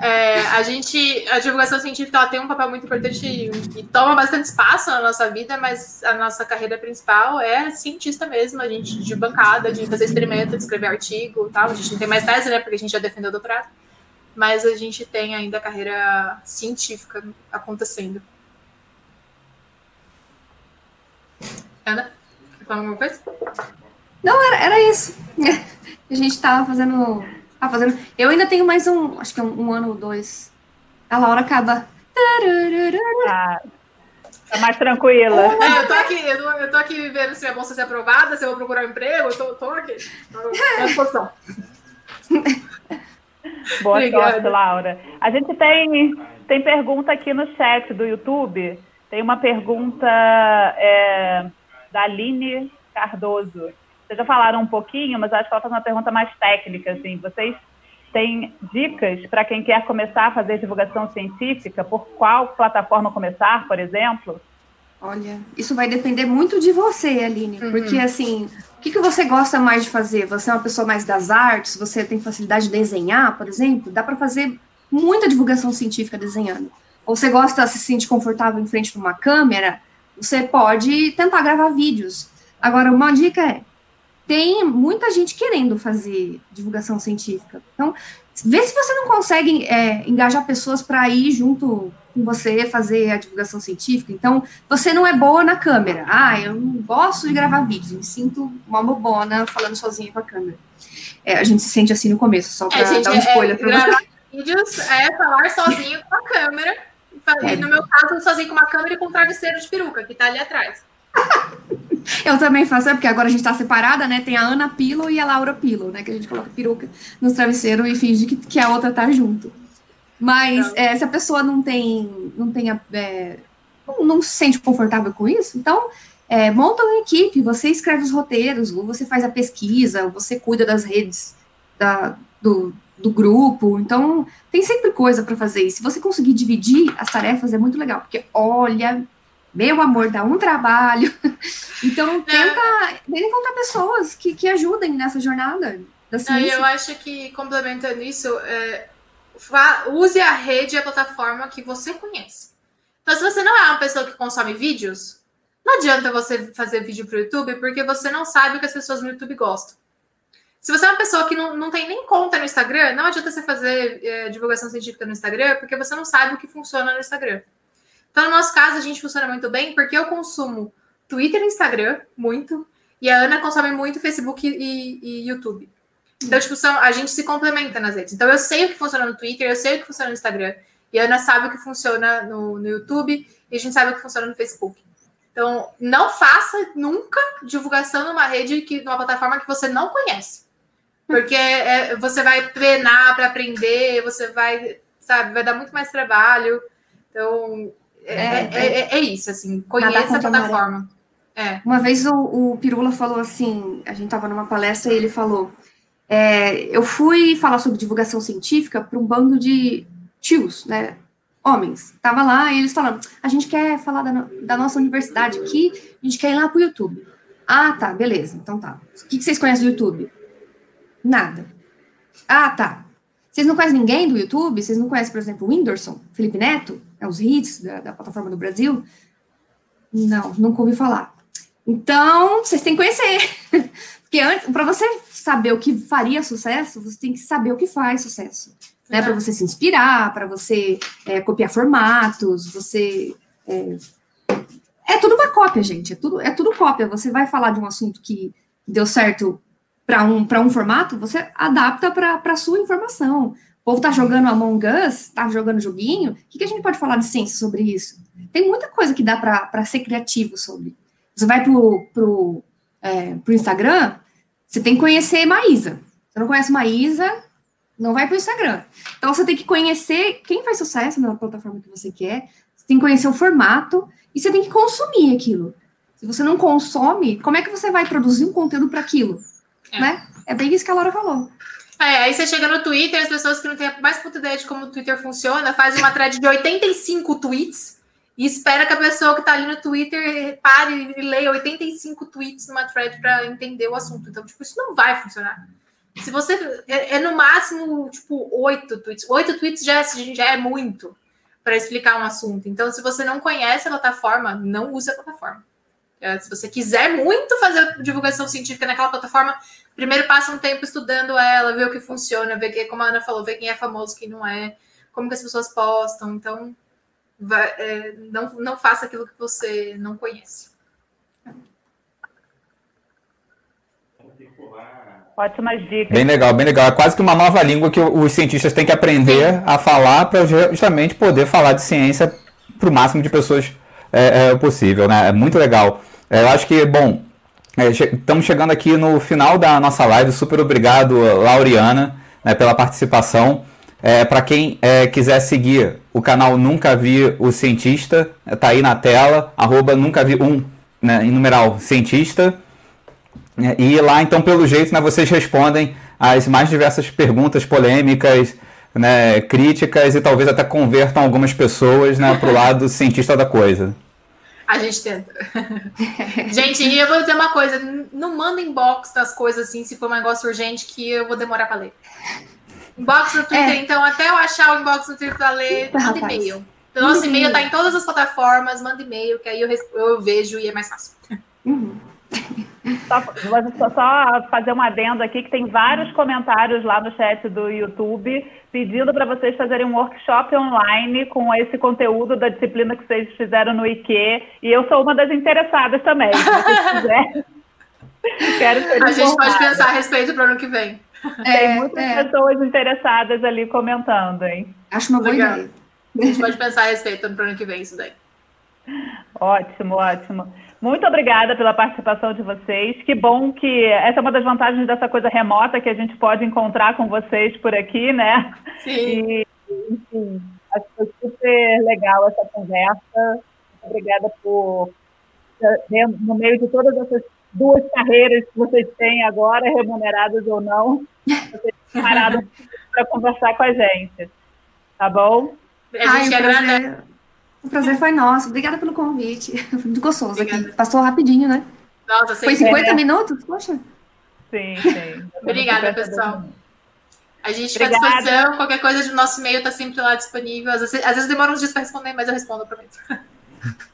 É, a gente, a divulgação científica tem um papel muito importante e, e, toma bastante espaço na nossa vida, mas a nossa carreira principal é cientista mesmo, a gente de bancada, de fazer experimento, de escrever artigo tal. A gente não tem mais tese, né? Porque a gente já defendeu o doutorado. Mas a gente tem ainda a carreira científica acontecendo. Ana, quer falar alguma coisa? Não, era, era isso. A gente estava fazendo ah, fazendo. Eu ainda tenho mais um, acho que é um, um ano ou dois. A Laura acaba. Ah, tá mais tranquila. É, eu tô aqui, eu tô, eu tô aqui vendo se minha bolsa ser aprovada, se eu vou procurar um emprego, eu tô, tô aqui. Tô à disposição. Boa Obrigada. sorte, Laura. A gente tem, tem pergunta aqui no chat do YouTube. Tem uma pergunta é, da Aline Cardoso. Vocês já falaram um pouquinho, mas acho que ela faz uma pergunta mais técnica. Assim. Vocês têm dicas para quem quer começar a fazer divulgação científica? Por qual plataforma começar, por exemplo? Olha, isso vai depender muito de você, Aline, Uhum. porque assim, o que, que você gosta mais de fazer? Você é uma pessoa mais das artes? Você tem facilidade de desenhar, por exemplo? Dá para fazer muita divulgação científica desenhando. Ou você gosta, se sente confortável em frente a uma câmera? Você pode tentar gravar vídeos. Agora, uma dica é: tem muita gente querendo fazer divulgação científica. Então, vê se você não consegue é, engajar pessoas para ir junto com você fazer a divulgação científica. Então, você não é boa na câmera. Ah, eu não gosto de gravar vídeos, me sinto uma bobona falando sozinha com a câmera. É, a gente se sente assim no começo, só para É, gente, dar um é, spoiler para você. gravar vídeos é falar sozinho com a câmera. E É. No meu caso, sozinho com uma câmera e com um travesseiro de peruca, que tá ali atrás. Eu também faço, é porque agora a gente tá separada, né? Tem a Ana Pilo e a Laura Pilo, né? Que a gente coloca peruca nos travesseiros e finge que, que a outra tá junto. Mas é, se a pessoa não tem, não tem a- é, não, não se sente confortável com isso, então é, monta uma equipe, você escreve os roteiros, ou você faz a pesquisa, você cuida das redes da- do, do grupo. Então, tem sempre coisa para fazer. E se você conseguir dividir as tarefas, é muito legal, porque olha, meu amor, dá um trabalho. Então, tenta, tenta encontrar pessoas que, que ajudem nessa jornada da Aí ciência. eu acho que, complementando isso, é, use a rede e a plataforma que você conhece. Então, se você não é uma pessoa que consome vídeos, não adianta você fazer vídeo para o YouTube, porque você não sabe o que as pessoas no YouTube gostam. Se você é uma pessoa que não, não tem nem conta no Instagram, não adianta você fazer é, divulgação científica no Instagram, porque você não sabe o que funciona no Instagram. Então, no nosso caso, a gente funciona muito bem, porque eu consumo Twitter e Instagram, muito, e a Ana consome muito Facebook e, e YouTube. Então, tipo, são, a gente se complementa nas redes. Então, eu sei o que funciona no Twitter, eu sei o que funciona no Instagram. E a Ana sabe o que funciona no, no YouTube, e a gente sabe o que funciona no Facebook. Então, não faça nunca divulgação numa rede, que, numa plataforma que você não conhece. Porque é, você vai treinar para aprender, você vai, sabe, vai dar muito mais trabalho. Então, é, É, é, é- é isso, assim, conheça a plataforma. É. Uma vez o, o Pirula falou assim, a gente estava numa palestra e ele falou, é, eu fui falar sobre divulgação científica para um bando de tios, né, homens. Tava lá e eles falando, a gente quer falar da, no- da nossa universidade aqui, a gente quer ir lá pro YouTube. Ah, tá, beleza, então tá. O que, que vocês conhecem do YouTube? Nada. Ah, tá. Vocês não conhecem ninguém do YouTube? Vocês não conhecem, por exemplo, o Whindersson, Felipe Neto, os hits da, da plataforma do Brasil? Não, nunca ouvi falar. Então, vocês têm que conhecer. Porque antes, para você saber o que faria sucesso, você tem que saber o que faz sucesso. Né? Para você se inspirar, para você é, copiar formatos, você. É, é tudo uma cópia, gente. É tudo, é tudo cópia. Você vai falar de um assunto que deu certo para um, pra um formato, você adapta para a sua informação. Povo tá jogando Among Us, tá jogando joguinho. O que, que a gente pode falar de ciência sobre isso? Tem muita coisa que dá para ser criativo sobre. Você vai pro, pro, é, pro Instagram, você tem que conhecer Maísa. Você não conhece Maísa, não vai pro Instagram. Então você tem que conhecer quem faz sucesso na plataforma que você quer, você tem que conhecer o formato e você tem que consumir aquilo. Se você não consome, como é que você vai produzir um conteúdo para aquilo? É. Né? É bem isso que a Laura falou. É, aí você chega no Twitter, as pessoas que não têm mais puta ideia de como o Twitter funciona, fazem uma thread de 85 tweets e espera que a pessoa que tá ali no Twitter pare e leia 85 tweets numa thread para entender o assunto. Então, tipo, isso não vai funcionar. Se você. É, é no máximo, tipo, oito tweets. Oito tweets já, já é muito para explicar um assunto. Então, se você não conhece a plataforma, não use a plataforma. É, se você quiser muito fazer divulgação científica naquela plataforma, primeiro passa um tempo estudando ela, ver o que funciona, ver que, como a Ana falou, ver quem é famoso, quem não é, como que as pessoas postam. Então, vai, é, não, não faça aquilo que você não conhece. Ótimas dicas. Bem legal, bem legal. É quase que uma nova língua que os cientistas têm que aprender a falar para justamente poder falar de ciência para o máximo de pessoas é, é, possível, né? É muito legal. É, eu acho que, bom, é, estamos chegando aqui no final da nossa live. Super obrigado, Lauriana, né, pela participação. É, Para quem é, quiser seguir o canal Nunca Vi o Cientista, tá aí na tela, arroba Nunca Vi um, né, em numeral cientista. E lá, então, pelo jeito, né, vocês respondem as mais diversas perguntas polêmicas, né, críticas e talvez até convertam algumas pessoas né, para o lado cientista da coisa. A gente tenta. gente, e eu vou dizer uma coisa: não manda inbox das coisas assim, se for um negócio urgente, que eu vou demorar para ler. Inbox no Twitter, é. então, até eu achar o inbox no Twitter para ler, manda e-mail. O nosso e-mail está em todas as plataformas, manda e-mail, que aí eu, eu vejo e é mais fácil. Uhum. Só, só, só, fazer uma adenda aqui que tem vários comentários lá no chat do YouTube pedindo para vocês fazerem um workshop online com esse conteúdo da disciplina que vocês fizeram no IQ. E eu sou uma das interessadas também, se vocês quiserem. Quero ser A gente pode pensar a respeito para o ano que vem. Tem é, muitas é. pessoas interessadas ali comentando, hein? Acho uma boa Legal. ideia. A gente pode pensar a respeito para o ano que vem isso daí. Ótimo, ótimo. Muito obrigada pela participação de vocês. Que bom que essa é uma das vantagens dessa coisa remota que a gente pode encontrar com vocês por aqui, né? Sim. E, enfim, acho que foi super legal essa conversa. Obrigada por, no meio de todas essas duas carreiras que vocês têm agora, remuneradas ou não, vocês pararam para conversar com a gente. Tá bom? A gente Ai, agradece. O prazer foi nosso. Obrigada pelo convite. Muito gostoso Obrigada. aqui. Passou rapidinho, né? Nossa, Foi 50 é. minutos? Poxa. Sim, sim. Obrigada, pessoal. A gente fica à disposição. Qualquer coisa do nosso e-mail está sempre lá disponível. Às vezes, às vezes demora uns dias para responder, mas eu respondo, eu prometo.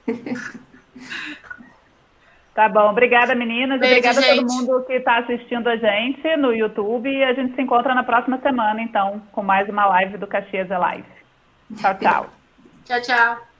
Tá bom, obrigada meninas, Beijo, obrigada gente. a todo mundo que está assistindo a gente no YouTube e a gente se encontra na próxima semana, então, com mais uma live do Caxias é Live. Tchau, tchau. tchau, tchau.